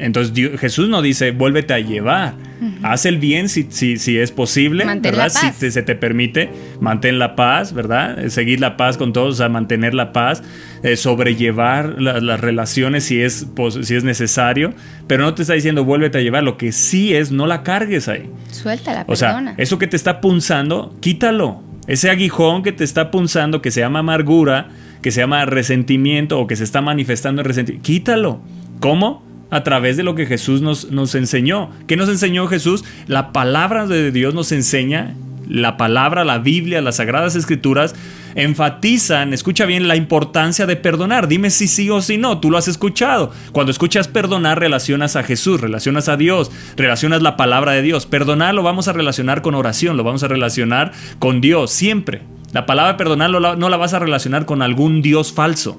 Speaker 3: entonces Jesús no dice, vuélvete a llevar. Haz el bien si, si, si es posible, ¿verdad? Si se te permite, mantén la paz, ¿verdad? Eh, seguir la paz con todos, o sea, mantener la paz, eh, sobrellevar las relaciones si es, si es necesario, pero no te está diciendo vuélvete a llevar, lo que sí es, no la cargues ahí.
Speaker 2: Suéltala,
Speaker 3: O sea, eso que te está punzando, quítalo. Ese aguijón que te está punzando, que se llama amargura, que se llama resentimiento o que se está manifestando en resentimiento, quítalo. ¿Cómo? A través de lo que Jesús nos, nos enseñó. ¿Qué nos enseñó Jesús? La palabra de Dios nos enseña, la palabra, la Biblia, las sagradas escrituras, enfatizan, escucha bien, la importancia de perdonar. Dime si sí o si no, tú lo has escuchado. Cuando escuchas perdonar, relacionas a Jesús, relacionas a Dios, relacionas la palabra de Dios. Perdonar lo vamos a relacionar con oración, lo vamos a relacionar con Dios, siempre. La palabra perdonar no la vas a relacionar con algún Dios falso.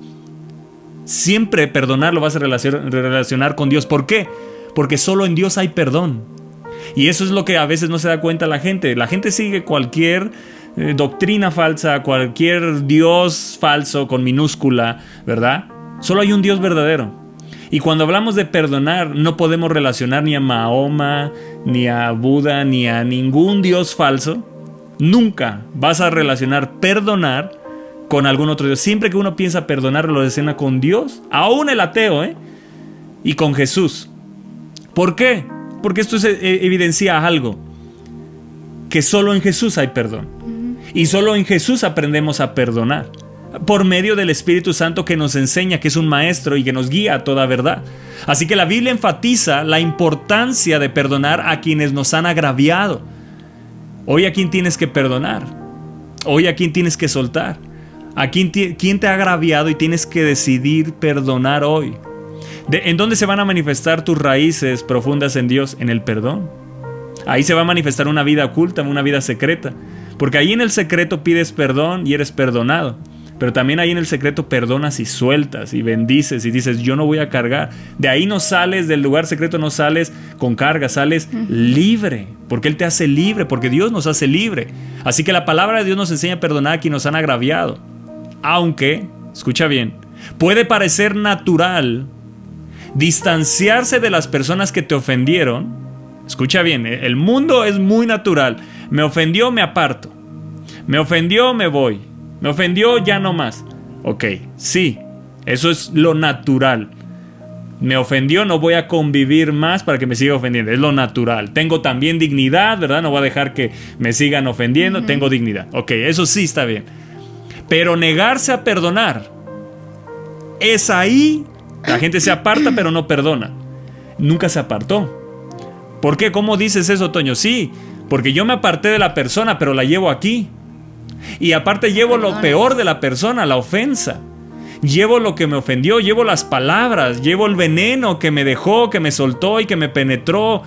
Speaker 3: Siempre perdonar lo vas a relacionar con Dios. ¿Por qué? Porque solo en Dios hay perdón. Y eso es lo que a veces no se da cuenta la gente. La gente sigue cualquier eh, doctrina falsa, cualquier Dios falso con minúscula, ¿verdad? Solo hay un Dios verdadero. Y cuando hablamos de perdonar, no podemos relacionar ni a Mahoma, ni a Buda, ni a ningún Dios falso. Nunca vas a relacionar perdonar con algún otro Dios. Siempre que uno piensa perdonar, lo relaciona con Dios, aún el ateo, ¿eh? Y con Jesús. ¿Por qué? Porque esto eh, evidencia algo, que solo en Jesús hay perdón. Y solo en Jesús aprendemos a perdonar, por medio del Espíritu Santo que nos enseña, que es un maestro y que nos guía a toda verdad. Así que la Biblia enfatiza la importancia de perdonar a quienes nos han agraviado. Hoy a quién tienes que perdonar. Hoy a quién tienes que soltar. A quién, quién te ha agraviado y tienes que decidir perdonar hoy. ¿En dónde se van a manifestar tus raíces profundas en Dios? En el perdón. Ahí se va a manifestar una vida oculta, una vida secreta. Porque ahí en el secreto pides perdón y eres perdonado. Pero también ahí en el secreto perdonas y sueltas y bendices y dices, yo no voy a cargar. De ahí no sales, del lugar secreto no sales con carga, sales libre. Porque Él te hace libre, porque Dios nos hace libre. Así que la palabra de Dios nos enseña a perdonar a quienes nos han agraviado. Aunque, escucha bien, puede parecer natural distanciarse de las personas que te ofendieron, escucha bien, eh, el mundo es muy natural. Me ofendió, me aparto. Me ofendió, me voy. Me ofendió, ya no más. Ok, sí, eso es lo natural. Me ofendió, no voy a convivir más para que me siga ofendiendo. Es lo natural. Tengo también dignidad, ¿verdad? No voy a dejar que me sigan ofendiendo. Tengo dignidad. Ok, eso sí está bien. Pero negarse a perdonar es ahí la gente se aparta pero no perdona. Nunca se apartó. ¿Por qué? ¿Cómo dices eso, Toño? Sí, porque yo me aparté de la persona, pero la llevo aquí. Y aparte llevo lo peor de la persona, la ofensa. Llevo lo que me ofendió, llevo las palabras, llevo el veneno que me dejó, que me soltó y que me penetró,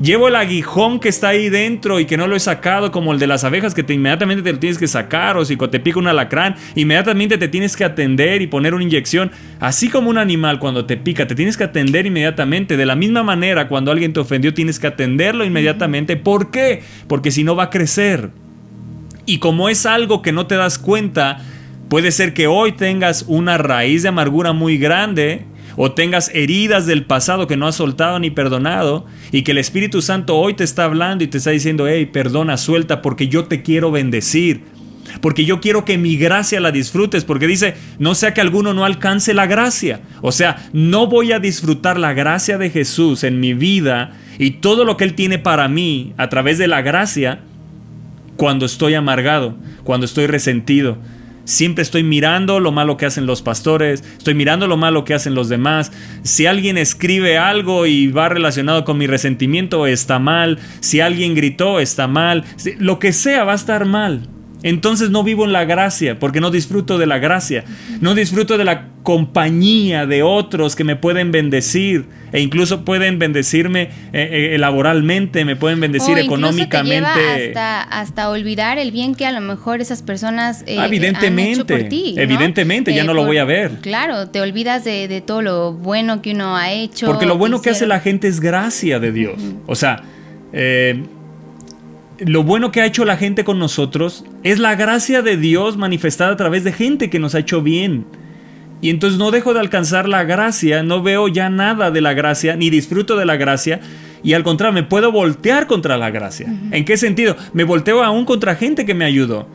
Speaker 3: Llevo el aguijón que está ahí dentro y que no lo he sacado como el de las abejas que te, inmediatamente te lo tienes que sacar o si te pica un alacrán, inmediatamente te tienes que atender y poner una inyección. Así como un animal cuando te pica, te tienes que atender inmediatamente. De la misma manera, cuando alguien te ofendió, tienes que atenderlo inmediatamente. ¿Por qué? Porque si no va a crecer. Y como es algo que no te das cuenta, puede ser que hoy tengas una raíz de amargura muy grande o tengas heridas del pasado que no has soltado ni perdonado y que el Espíritu Santo hoy te está hablando y te está diciendo, hey, perdona, suelta porque yo te quiero bendecir. Porque yo quiero que mi gracia la disfrutes. Porque dice, no sea que alguno no alcance la gracia. O sea, no voy a disfrutar la gracia de Jesús en mi vida y todo lo que Él tiene para mí a través de la gracia cuando estoy amargado, cuando estoy resentido, Siempre estoy mirando lo malo que hacen los pastores, estoy mirando lo malo que hacen los demás. Si alguien escribe algo y va relacionado con mi resentimiento, está mal. Si alguien gritó, está mal. Lo que sea va a estar mal. Entonces no vivo en la gracia, porque no disfruto de la gracia. No disfruto de la compañía de otros que me pueden bendecir e incluso pueden bendecirme eh, eh, laboralmente, me pueden bendecir económicamente.
Speaker 2: hasta, olvidar el bien que a lo mejor esas personas
Speaker 3: eh, evidentemente, han hecho por ti. Evidentemente, ya no lo voy a ver.
Speaker 2: Claro, te olvidas de, todo lo bueno que uno ha hecho.
Speaker 3: Porque lo bueno que, hace la gente es gracia de Dios. O sea, lo bueno que ha hecho la gente con nosotros es la gracia de Dios manifestada a través de gente que nos ha hecho bien. Y entonces no dejo de alcanzar la gracia, no veo ya nada de la gracia, ni disfruto de la gracia, y al contrario, me puedo voltear contra la gracia. ¿En qué sentido? Me volteo aún contra gente que me ayudó.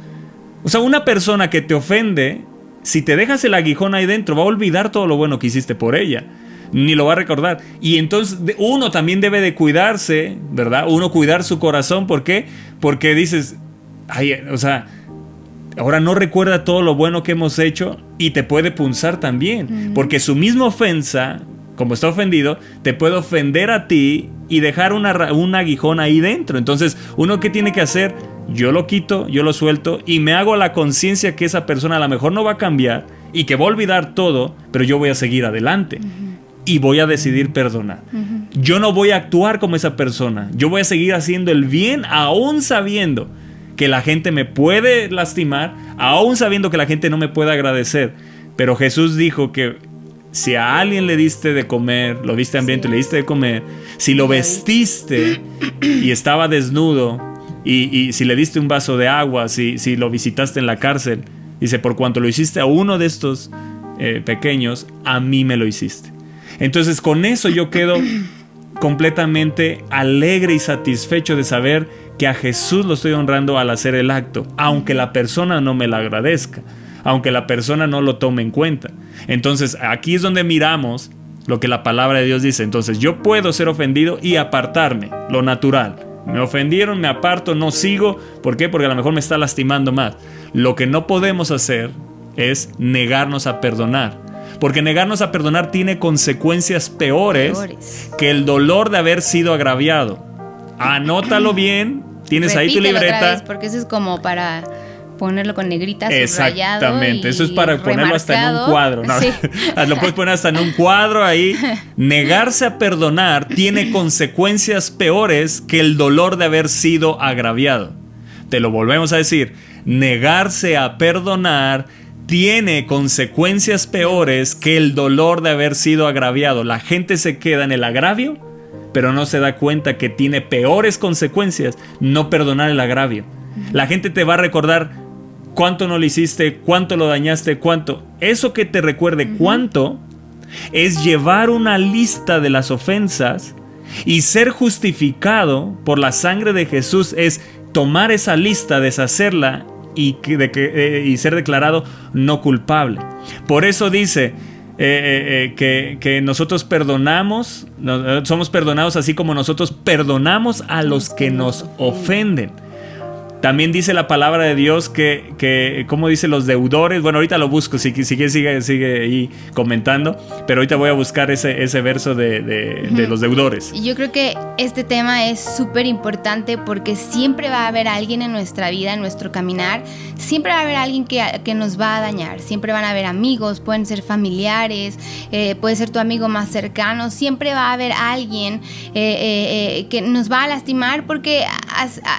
Speaker 3: O sea, una persona que te ofende, si te dejas el aguijón ahí dentro, va a olvidar todo lo bueno que hiciste por ella ni lo va a recordar. Y entonces uno también debe de cuidarse, ¿verdad? Uno cuidar su corazón, ¿por qué? Porque dices, ay, o sea, ahora no recuerda todo lo bueno que hemos hecho y te puede punzar también, porque su misma ofensa, como está ofendido, te puede ofender a ti y dejar una, un aguijón ahí dentro. Entonces, uno que tiene que hacer yo lo quito, yo lo suelto y me hago la conciencia que esa persona a lo mejor no va a cambiar y que va a olvidar todo, pero yo voy a seguir adelante. Y voy a decidir perdonar. Yo no voy a actuar como esa persona. Yo voy a seguir haciendo el bien aún sabiendo que la gente me puede lastimar, aún sabiendo que la gente no me puede agradecer. Pero Jesús dijo que si a alguien le diste de comer, lo viste hambriento y le diste de comer, si lo vestiste y estaba desnudo, y, si le diste un vaso de agua, si, si, lo visitaste en la cárcel, dice, por cuanto lo hiciste a uno de estos eh, pequeños, a mí me lo hiciste. Entonces con eso yo quedo completamente alegre y satisfecho de saber que a Jesús lo estoy honrando al hacer el acto, aunque la persona no me lo agradezca, aunque la persona no lo tome en cuenta. Entonces aquí es donde miramos lo que la palabra de Dios dice. Entonces yo puedo ser ofendido y apartarme, lo natural. Me ofendieron, me aparto, no sigo. ¿Por qué? Porque a lo mejor me está lastimando más. Lo que no podemos hacer es negarnos a perdonar. Porque negarnos a perdonar tiene consecuencias peores, que el dolor de haber sido agraviado. Anótalo [clears throat] bien, tienes ahí tu libreta.
Speaker 2: porque eso es como para ponerlo con negrita
Speaker 3: Exactamente, eso es para ponerlo hasta en un cuadro. [laughs] Lo puedes poner hasta en un cuadro ahí. [laughs] Negarse a perdonar tiene [clears throat] consecuencias peores que el dolor de haber sido agraviado. Te lo volvemos a decir, negarse a perdonar tiene consecuencias peores que el dolor de haber sido agraviado. La gente se queda en el agravio, pero no se da cuenta que tiene peores consecuencias no perdonar el agravio. La gente te va a recordar cuánto no le hiciste, cuánto lo dañaste, cuánto. Eso que te recuerde cuánto es llevar una lista de las ofensas y ser justificado por la sangre de Jesús es tomar esa lista, deshacerla y, de eh, y ser declarado no culpable. Por eso dice, eh, eh, que, nosotros perdonamos, somos perdonados así como nosotros perdonamos a los que nos ofenden. También dice la palabra de Dios que, que como dice los deudores, bueno, ahorita lo busco, si, si sigue, sigue ahí comentando, pero ahorita voy a buscar ese, ese verso de, de, los deudores.
Speaker 2: Yo creo que este tema es súper importante porque siempre va a haber alguien en nuestra vida, en nuestro caminar, siempre va a haber alguien que, que nos va a dañar, siempre van a haber amigos, pueden ser familiares, eh, puede ser tu amigo más cercano, siempre va a haber alguien eh, eh, que nos va a lastimar porque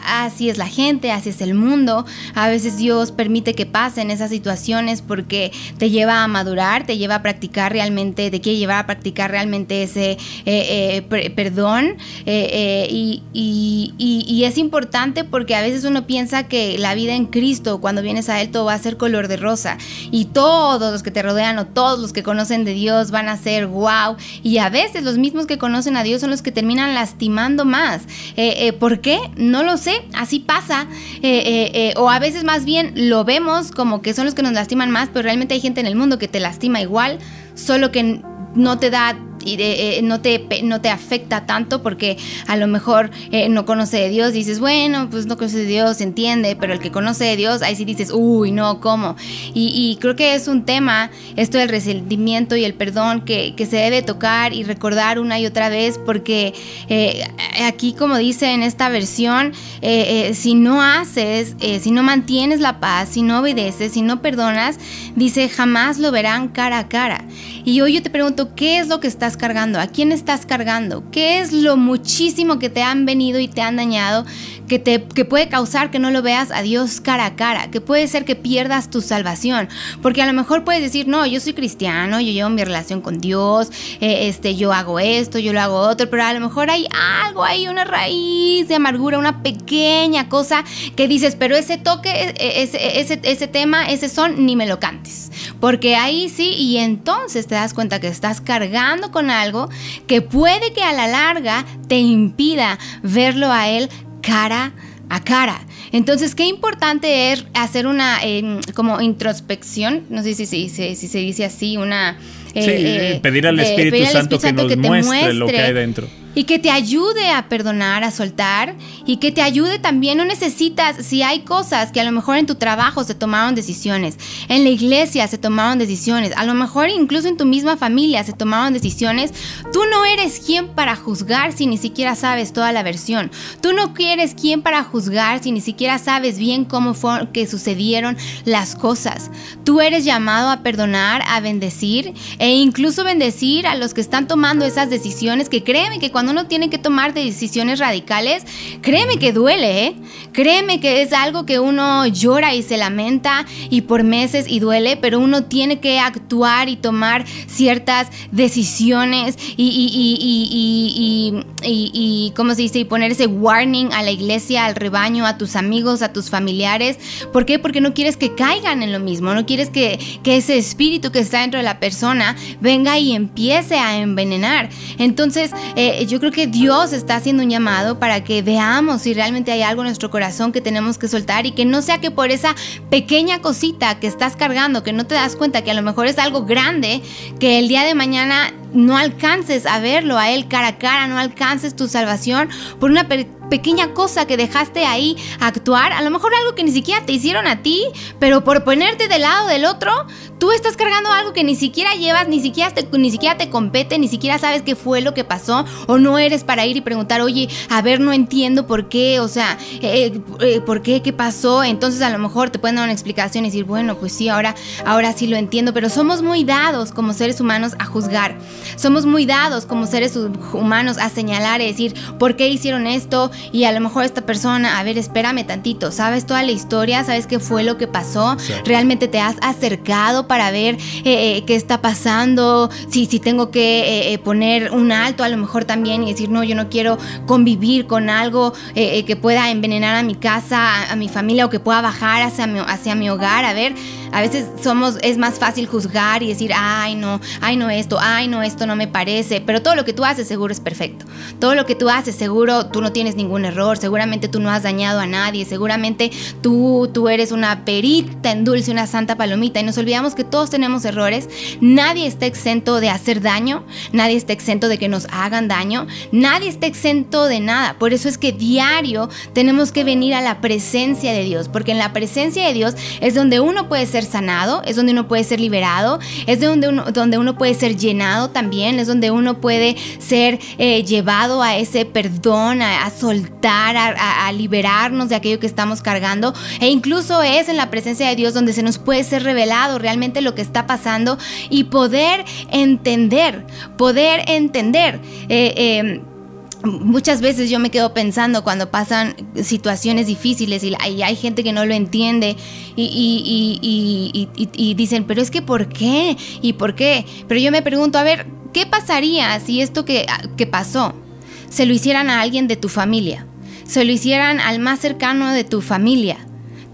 Speaker 2: así es la gente así es el mundo. A veces Dios permite que pasen esas situaciones porque te lleva a madurar, te lleva a practicar realmente, te quiere llevar a practicar realmente ese eh, eh, perdón. Eh, y, es importante porque a veces uno piensa que la vida en Cristo, cuando vienes a Él, todo va a ser color de rosa. Y todos los que te rodean o todos los que conocen de Dios van a ser wow. Y a veces los mismos que conocen a Dios son los que terminan lastimando más. ¿Por qué? No lo sé. Así pasa. Eh, eh, eh, o a veces más bien lo vemos como que son los que nos lastiman más, pero realmente hay gente en el mundo que te lastima igual, solo que no te da y eh, no, te, no te afecta tanto porque a lo mejor eh, no conoce de Dios, dices, bueno, pues no conoce de Dios, entiende, pero el que conoce de Dios, ahí sí dices, uy, no, ¿cómo? Y, creo que es un tema, esto del resentimiento y el perdón, que, se debe tocar y recordar una y otra vez, porque eh, aquí, como dice en esta versión, si no haces, si no mantienes la paz, si no obedeces, si no perdonas, dice, jamás lo verán cara a cara. Y hoy yo te pregunto, ¿qué es lo que estás cargando? ¿A quién estás cargando? ¿Qué es lo muchísimo que te han venido y te han dañado que, te, que puede causar que no lo veas a Dios cara a cara? Que puede ser que pierdas tu salvación. Porque a lo mejor puedes decir, no, yo soy cristiano, yo llevo mi relación con Dios, eh, este, yo hago esto, yo lo hago otro, pero a lo mejor hay algo ahí, una raíz de amargura, una pequeña cosa que dices, pero ese toque, e, e, ese, ese, ese tema, ese son, ni me lo cantes. Porque ahí sí, y entonces te das cuenta que estás cargando con algo que puede que a la larga te impida verlo a él cara a cara. Entonces, qué importante es hacer una em, como introspección, no sé si, si, si, se dice así, una...
Speaker 3: Eh, eh, pedir al Espíritu Santo que nos muestre, lo que hay dentro
Speaker 2: y que te ayude a perdonar, a soltar y que te ayude también. No necesitas, si hay cosas que a lo mejor en tu trabajo se tomaron decisiones, en la iglesia se tomaron decisiones, a lo mejor incluso en tu misma familia se tomaron decisiones, tú no eres quien para juzgar si ni siquiera sabes toda la versión. Tú no eres quien para juzgar si ni siquiera sabes bien cómo fue que sucedieron las cosas. Tú eres llamado a perdonar, a bendecir e incluso bendecir a los que están tomando esas decisiones que créeme que cuando cuando uno tiene que tomar decisiones radicales, créeme que duele, ¿eh? Créeme que es algo que uno llora y se lamenta y por meses y duele, pero uno tiene que actuar y tomar ciertas decisiones y, y, y, y ¿cómo se dice? Y poner ese warning a la iglesia, al rebaño, a tus amigos, a tus familiares. ¿Por qué? Porque no quieres que caigan en lo mismo, no quieres que, ese espíritu que está dentro de la persona venga y empiece a envenenar. Entonces, eh, yo creo que Dios está haciendo un llamado para que veamos si realmente hay algo en nuestro corazón que tenemos que soltar y que no sea que por esa pequeña cosita que estás cargando, que no te das cuenta que a lo mejor es algo grande, que el día de mañana no alcances a verlo a Él cara a cara, no alcances tu salvación por una pequeña cosa que dejaste ahí actuar, a lo mejor algo que ni siquiera te hicieron a ti, pero por ponerte del lado del otro, tú estás cargando algo que ni siquiera llevas, ni siquiera te, ni siquiera te compete, ni siquiera sabes qué fue lo que pasó, o no eres para ir y preguntar, oye, a ver, no entiendo por qué, o sea, eh, eh, ¿por qué? ¿Qué pasó? Entonces a lo mejor te pueden dar una explicación y decir, bueno, pues sí, ahora, ahora sí lo entiendo, pero somos muy dados como seres humanos a juzgar. Somos muy dados como seres humanos a señalar y decir, ¿por qué hicieron esto? Y a lo mejor esta persona, a ver, espérame tantito, ¿sabes toda la historia? ¿Sabes qué fue lo que pasó? ¿Realmente te has acercado para ver eh, eh, qué está pasando? Si, si tengo que eh, poner un alto a lo mejor también y decir, no, yo no quiero convivir con algo que pueda envenenar a mi casa, a, mi familia o que pueda bajar hacia mi, hacia mi hogar. A ver, a veces somos, es más fácil juzgar y decir, ay, no, ay, no esto, ay, no esto no me parece, pero todo lo que tú haces seguro es perfecto. Todo lo que tú haces seguro tú no tienes ningún error, seguramente tú no has dañado a nadie, seguramente tú, tú eres una perita en dulce, una santa palomita y nos olvidamos que todos tenemos errores, nadie está exento de hacer daño, nadie está exento de que nos hagan daño, nadie está exento de nada. Por eso es que diario tenemos que venir a la presencia de Dios, porque en la presencia de Dios es donde uno puede ser sanado, es donde uno puede ser liberado, es donde uno, donde uno puede ser llenado también es donde uno puede ser eh, llevado a ese perdón, a, soltar, a, liberarnos de aquello que estamos cargando. E incluso es en la presencia de Dios donde se nos puede ser revelado realmente lo que está pasando y poder entender, poder entender. Eh, eh, muchas veces yo me quedo pensando cuando pasan situaciones difíciles y hay, gente que no lo entiende y, dicen, pero es que ¿por qué? ¿Y por qué? Pero yo me pregunto, a ver, ¿qué pasaría si esto que, que pasó se lo hicieran a alguien de tu familia? Se lo hicieran al más cercano de tu familia.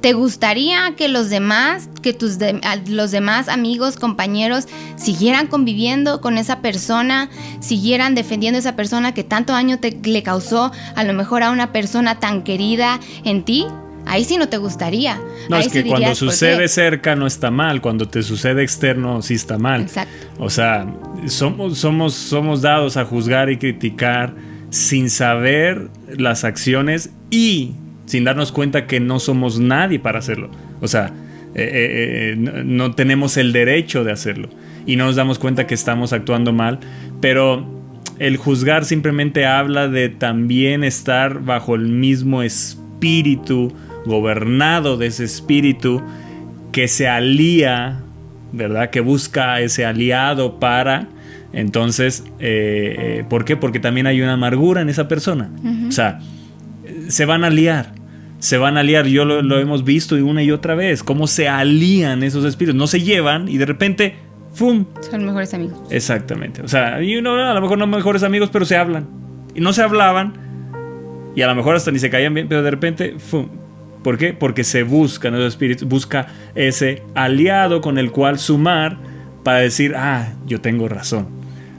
Speaker 2: ¿Te gustaría que los demás, que tus los demás amigos, compañeros siguieran conviviendo con esa persona, siguieran defendiendo a esa persona que tanto daño te, le causó a lo mejor a una persona tan querida en ti? Ahí sí no te gustaría.
Speaker 3: No, es que cuando sucede cerca no está mal, cuando te sucede externo sí está mal.
Speaker 2: Exacto.
Speaker 3: O sea, somos, somos, somos dados a juzgar y criticar sin saber las acciones y sin darnos cuenta que no somos nadie para hacerlo. O sea, eh, eh, eh, no, tenemos el derecho de hacerlo. Y no nos damos cuenta que estamos actuando mal. Pero el juzgar simplemente habla de también estar bajo el mismo espíritu, gobernado de ese espíritu, que se alía, ¿verdad? Que busca ese aliado para... Entonces, ¿por qué? Porque también hay una amargura en esa persona. O sea, se van a liar se van a aliar. Yo lo, hemos visto una y otra vez, cómo se alían esos espíritus. No se llevan y de repente, ¡fum!
Speaker 2: Son mejores amigos.
Speaker 3: Exactamente. O sea, y uno, a lo mejor no mejores amigos, pero se hablan. Y no se hablaban. Y a lo mejor hasta ni se caían bien, pero de repente, ¡fum! ¿Por qué? Porque se buscan esos espíritus, busca ese aliado con el cual sumar para decir, ah, yo tengo razón.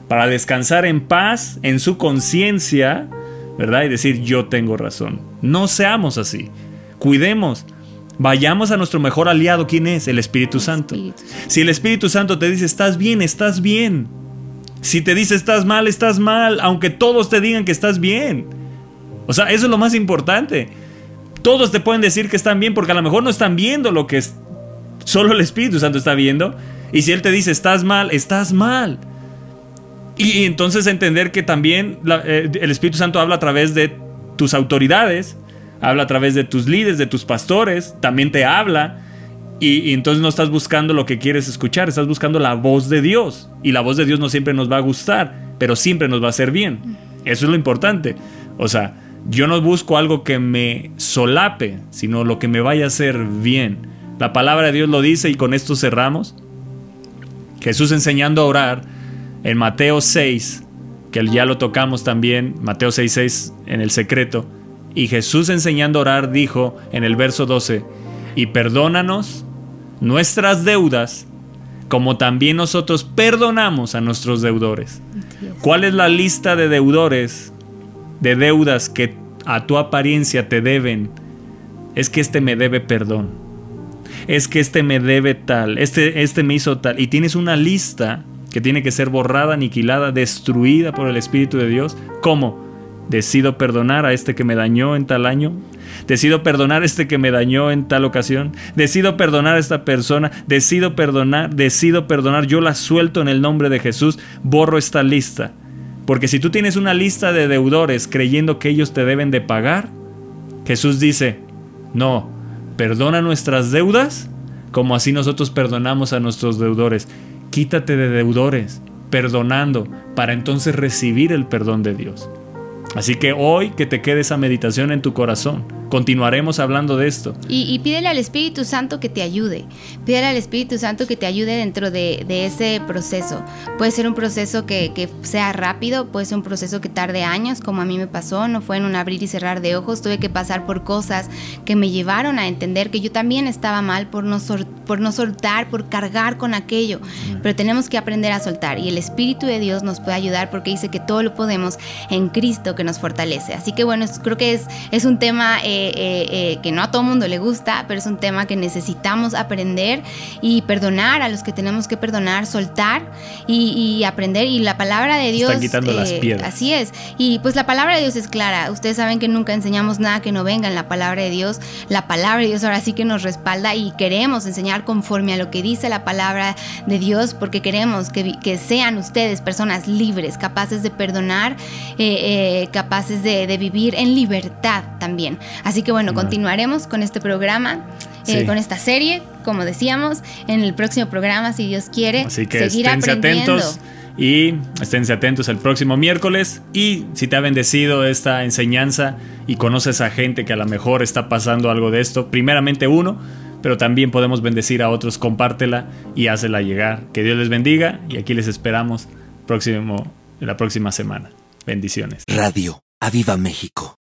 Speaker 3: Para descansar en paz en su conciencia ¿verdad? Y decir, yo tengo razón. No seamos así. Cuidemos. Vayamos a nuestro mejor aliado. ¿Quién es? El Espíritu Santo. Si el Espíritu Santo te dice, estás bien, estás bien. Si te dice estás mal, estás mal, aunque todos te digan que estás bien. O sea, eso es lo más importante. Todos te pueden decir que están bien porque a lo mejor no están viendo lo que es, solo el Espíritu Santo está viendo. Y si Él te dice estás mal, estás mal. Y, entonces entender que también eh, el Espíritu Santo habla a través de tus autoridades, habla a través de tus líderes, de tus pastores, también te habla. Y, entonces no estás buscando lo que quieres escuchar, estás buscando la voz de Dios. Y la voz de Dios no siempre nos va a gustar, pero siempre nos va a hacer bien. Eso es lo importante. O sea, yo no busco algo que me solape, sino lo que me vaya a hacer bien. La palabra de Dios lo dice y con esto cerramos. Jesús enseñando a orar en Mateo 6, que ya lo tocamos también, Mateo 6, 6 en el secreto. Y Jesús enseñando a orar dijo en el verso 12, y perdónanos nuestras deudas, como también nosotros perdonamos a nuestros deudores. ¿Cuál es la lista de deudores, de deudas que a tu apariencia te deben? Es que este me debe perdón. Es que este me debe tal, este, este me hizo tal. Y tienes una lista que tiene que ser borrada, aniquilada, destruida por el Espíritu de Dios. ¿Cómo? Decido perdonar a este que me dañó en tal año. Decido perdonar a este que me dañó en tal ocasión. Decido perdonar a esta persona. Decido perdonar, decido perdonar. Yo la suelto en el nombre de Jesús. Borro esta lista. Porque si tú tienes una lista de deudores creyendo que ellos te deben de pagar, Jesús dice, no, perdona nuestras deudas como así nosotros perdonamos a nuestros deudores. Quítate de deudores, perdonando, para entonces recibir el perdón de Dios. Así que hoy que te quede esa meditación en tu corazón Continuaremos hablando de esto.
Speaker 2: Y, pídele al Espíritu Santo que te ayude. Pídele al Espíritu Santo que te ayude dentro de, ese proceso. Puede ser un proceso que, sea rápido, puede ser un proceso que tarde años, como a mí me pasó. No fue en un abrir y cerrar de ojos. Tuve que pasar por cosas que me llevaron a entender que yo también estaba mal por no, por no soltar, por cargar con aquello. Pero tenemos que aprender a soltar. Y el Espíritu de Dios nos puede ayudar porque dice que todo lo podemos en Cristo que nos fortalece. Así que bueno, creo que es, es un tema... Eh, eh, eh, que no a todo mundo le gusta, pero es un tema que necesitamos aprender y perdonar a los que tenemos que perdonar, soltar y, aprender. Y la palabra de Dios...
Speaker 3: quitando las eh, piedras.
Speaker 2: Así es. Y pues la palabra de Dios es clara. Ustedes saben que nunca enseñamos nada que no venga en la palabra de Dios. La palabra de Dios ahora sí que nos respalda y queremos enseñar conforme a lo que dice la palabra de Dios porque queremos que, sean ustedes personas libres, capaces de perdonar, capaces de, de, vivir en libertad también. Así que bueno, continuaremos con este programa, eh, con esta serie, como decíamos, en el próximo programa, si Dios quiere.
Speaker 3: Así que seguir aprendiendo. atentos y esténse atentos el próximo miércoles. Y si te ha bendecido esta enseñanza y conoces a gente que a lo mejor está pasando algo de esto, primeramente uno, pero también podemos bendecir a otros, compártela y hazla llegar. Que Dios les bendiga y aquí les esperamos próximo, la próxima semana. Bendiciones.
Speaker 1: Radio Aviva México